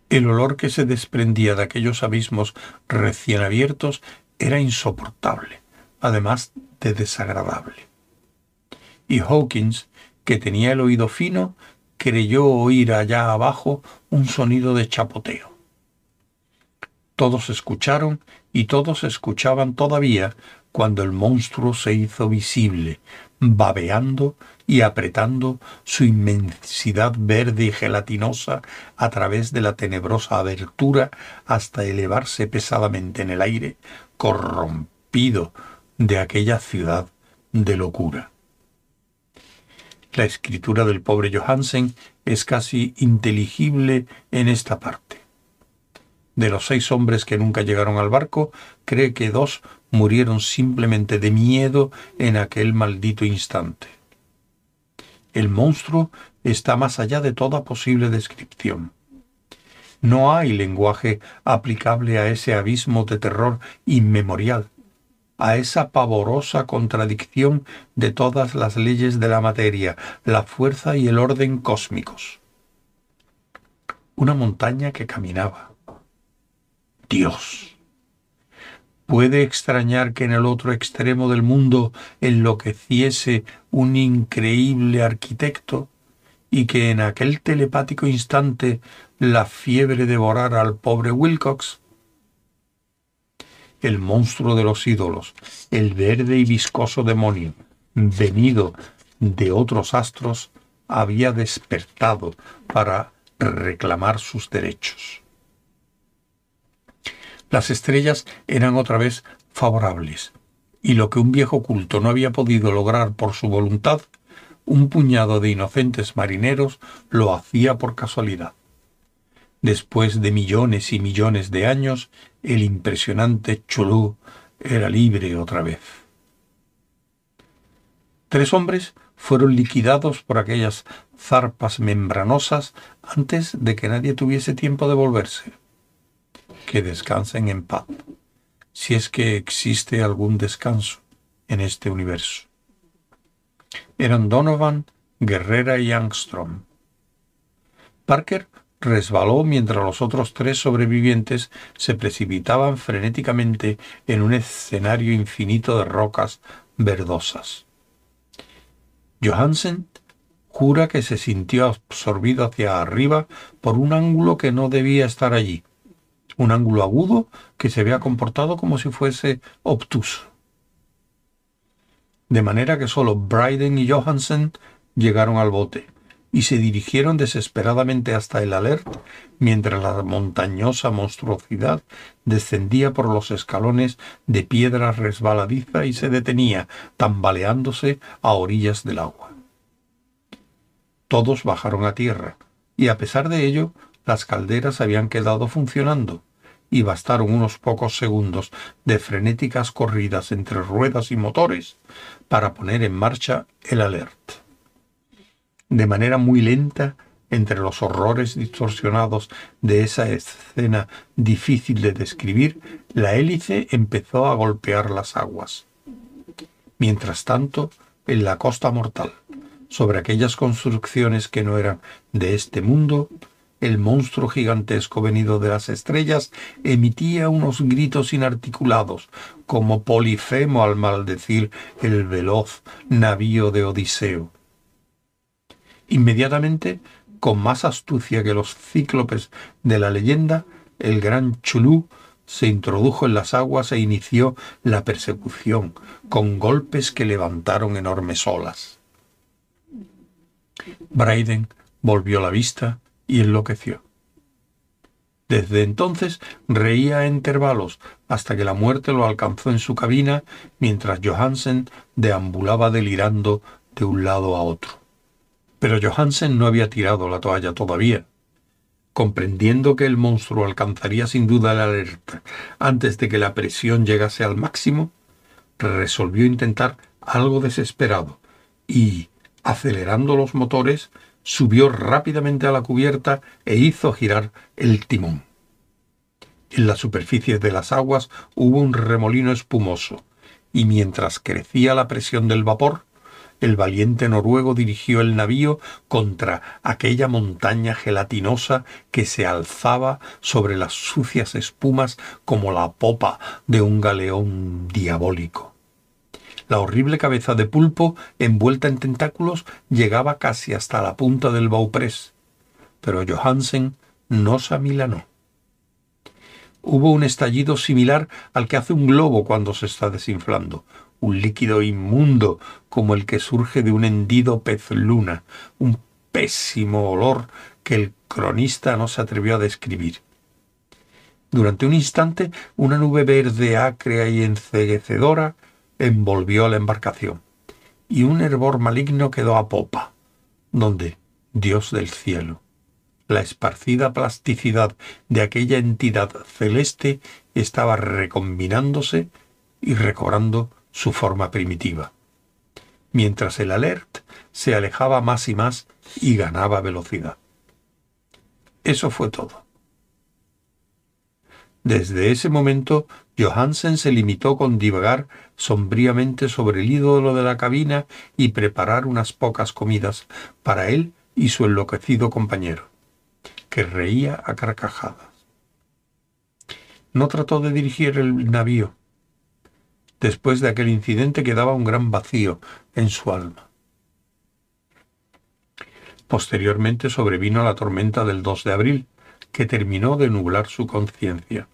El olor que se desprendía de aquellos abismos recién abiertos era insoportable, además de desagradable. Y Hawkins, que tenía el oído fino, creyó oír allá abajo un sonido de chapoteo. Todos escucharon y todos escuchaban todavía cuando el monstruo se hizo visible, babeando y apretando su inmensidad verde y gelatinosa a través de la tenebrosa abertura hasta elevarse pesadamente en el aire, corrompido de aquella ciudad de locura. La escritura del pobre Johansen es casi inteligible en esta parte. De los seis hombres que nunca llegaron al barco, cree que dos murieron simplemente de miedo en aquel maldito instante. El monstruo está más allá de toda posible descripción. No hay lenguaje aplicable a ese abismo de terror inmemorial, a esa pavorosa contradicción de todas las leyes de la materia, la fuerza y el orden cósmicos. Una montaña que caminaba. Dios. ¿Puede extrañar que en el otro extremo del mundo enloqueciese un increíble arquitecto y que en aquel telepático instante la fiebre devorara al pobre Wilcox? El monstruo de los ídolos, el verde y viscoso demonio, venido de otros astros, había despertado para reclamar sus derechos. Las estrellas eran otra vez favorables, y lo que un viejo culto no había podido lograr por su voluntad, un puñado de inocentes marineros lo hacía por casualidad. Después de millones y millones de años, el impresionante Chulú era libre otra vez. Tres hombres fueron liquidados por aquellas zarpas membranosas antes de que nadie tuviese tiempo de volverse que descansen en paz, si es que existe algún descanso en este universo. Eran Donovan, Guerrera y Angstrom. Parker resbaló mientras los otros tres sobrevivientes se precipitaban frenéticamente en un escenario infinito de rocas verdosas. Johansen jura que se sintió absorbido hacia arriba por un ángulo que no debía estar allí un ángulo agudo que se vea comportado como si fuese obtuso. De manera que solo Bryden y Johansen llegaron al bote y se dirigieron desesperadamente hasta el alert mientras la montañosa monstruosidad descendía por los escalones de piedra resbaladiza y se detenía, tambaleándose a orillas del agua. Todos bajaron a tierra, y a pesar de ello, las calderas habían quedado funcionando, y bastaron unos pocos segundos de frenéticas corridas entre ruedas y motores para poner en marcha el alert. De manera muy lenta, entre los horrores distorsionados de esa escena difícil de describir, la hélice empezó a golpear las aguas. Mientras tanto, en la costa mortal, sobre aquellas construcciones que no eran de este mundo, el monstruo gigantesco venido de las estrellas emitía unos gritos inarticulados, como Polifemo al maldecir el veloz navío de Odiseo. Inmediatamente, con más astucia que los cíclopes de la leyenda, el gran Chulú se introdujo en las aguas e inició la persecución, con golpes que levantaron enormes olas. Braiden volvió la vista y enloqueció. Desde entonces reía a intervalos hasta que la muerte lo alcanzó en su cabina mientras Johansen deambulaba delirando de un lado a otro. Pero Johansen no había tirado la toalla todavía. Comprendiendo que el monstruo alcanzaría sin duda la alerta antes de que la presión llegase al máximo, resolvió intentar algo desesperado y, acelerando los motores, subió rápidamente a la cubierta e hizo girar el timón. En la superficie de las aguas hubo un remolino espumoso, y mientras crecía la presión del vapor, el valiente noruego dirigió el navío contra aquella montaña gelatinosa que se alzaba sobre las sucias espumas como la popa de un galeón diabólico. La horrible cabeza de pulpo, envuelta en tentáculos, llegaba casi hasta la punta del bauprés. Pero Johansen no se amilanó. Hubo un estallido similar al que hace un globo cuando se está desinflando, un líquido inmundo como el que surge de un hendido pez luna, un pésimo olor que el cronista no se atrevió a describir. Durante un instante, una nube verde acrea y enceguecedora envolvió la embarcación, y un hervor maligno quedó a popa, donde, Dios del cielo, la esparcida plasticidad de aquella entidad celeste estaba recombinándose y recobrando su forma primitiva, mientras el alert se alejaba más y más y ganaba velocidad. Eso fue todo. Desde ese momento, Johansen se limitó con divagar sombríamente sobre el ídolo de la cabina y preparar unas pocas comidas para él y su enloquecido compañero, que reía a carcajadas. No trató de dirigir el navío. Después de aquel incidente quedaba un gran vacío en su alma. Posteriormente sobrevino la tormenta del 2 de abril, que terminó de nublar su conciencia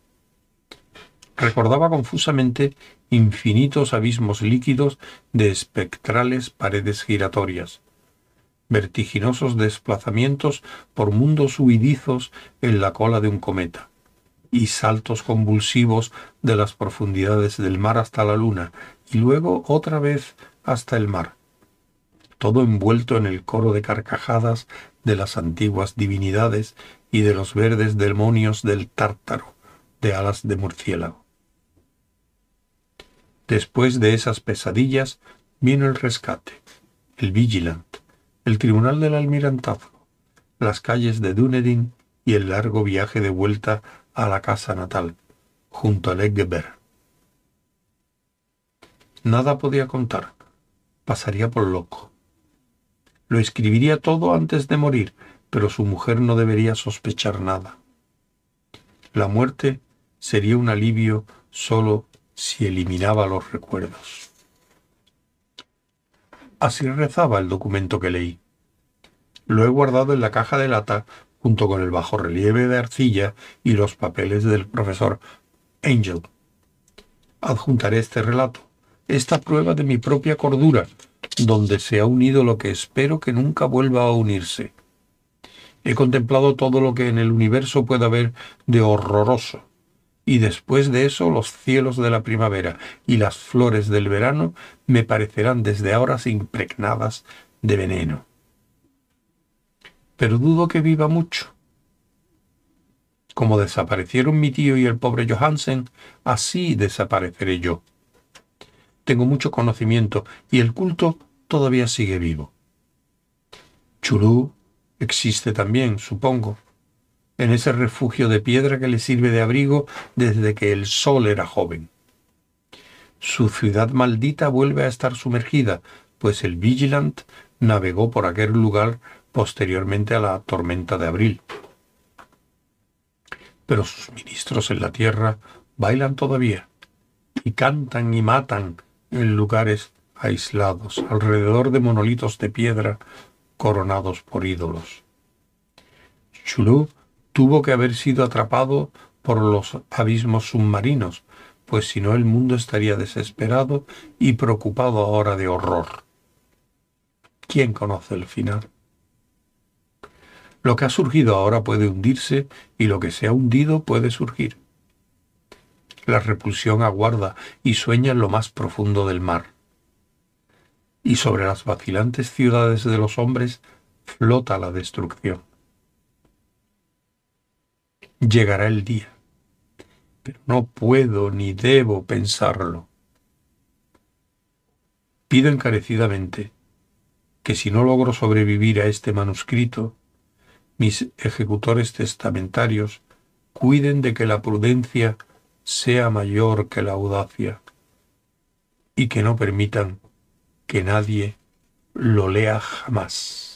recordaba confusamente infinitos abismos líquidos de espectrales paredes giratorias, vertiginosos desplazamientos por mundos huidizos en la cola de un cometa, y saltos convulsivos de las profundidades del mar hasta la luna, y luego otra vez hasta el mar, todo envuelto en el coro de carcajadas de las antiguas divinidades y de los verdes demonios del tártaro, de alas de murciélago. Después de esas pesadillas vino el rescate, el Vigilant, el Tribunal del Almirantazgo, las calles de Dunedin y el largo viaje de vuelta a la casa natal, junto a Leggeberg. Nada podía contar, pasaría por loco. Lo escribiría todo antes de morir, pero su mujer no debería sospechar nada. La muerte sería un alivio solo si eliminaba los recuerdos. Así rezaba el documento que leí. Lo he guardado en la caja de lata junto con el bajo relieve de arcilla y los papeles del profesor Angel. Adjuntaré este relato, esta prueba de mi propia cordura, donde se ha unido lo que espero que nunca vuelva a unirse. He contemplado todo lo que en el universo puede haber de horroroso, y después de eso los cielos de la primavera y las flores del verano me parecerán desde ahora impregnadas de veneno. Pero dudo que viva mucho. Como desaparecieron mi tío y el pobre Johansen, así desapareceré yo. Tengo mucho conocimiento y el culto todavía sigue vivo. Chulú, existe también, supongo, en ese refugio de piedra que le sirve de abrigo desde que el sol era joven. Su ciudad maldita vuelve a estar sumergida, pues el Vigilant navegó por aquel lugar posteriormente a la tormenta de abril. Pero sus ministros en la tierra bailan todavía y cantan y matan en lugares aislados, alrededor de monolitos de piedra coronados por ídolos. Chulú tuvo que haber sido atrapado por los abismos submarinos, pues si no el mundo estaría desesperado y preocupado ahora de horror. ¿Quién conoce el final? Lo que ha surgido ahora puede hundirse y lo que se ha hundido puede surgir. La repulsión aguarda y sueña en lo más profundo del mar. Y sobre las vacilantes ciudades de los hombres flota la destrucción. Llegará el día pero no puedo ni debo pensarlo. Pido encarecidamente que si no logro sobrevivir a este manuscrito, mis ejecutores testamentarios cuiden de que la prudencia sea mayor que la audacia y que no permitan que nadie lo lea jamás.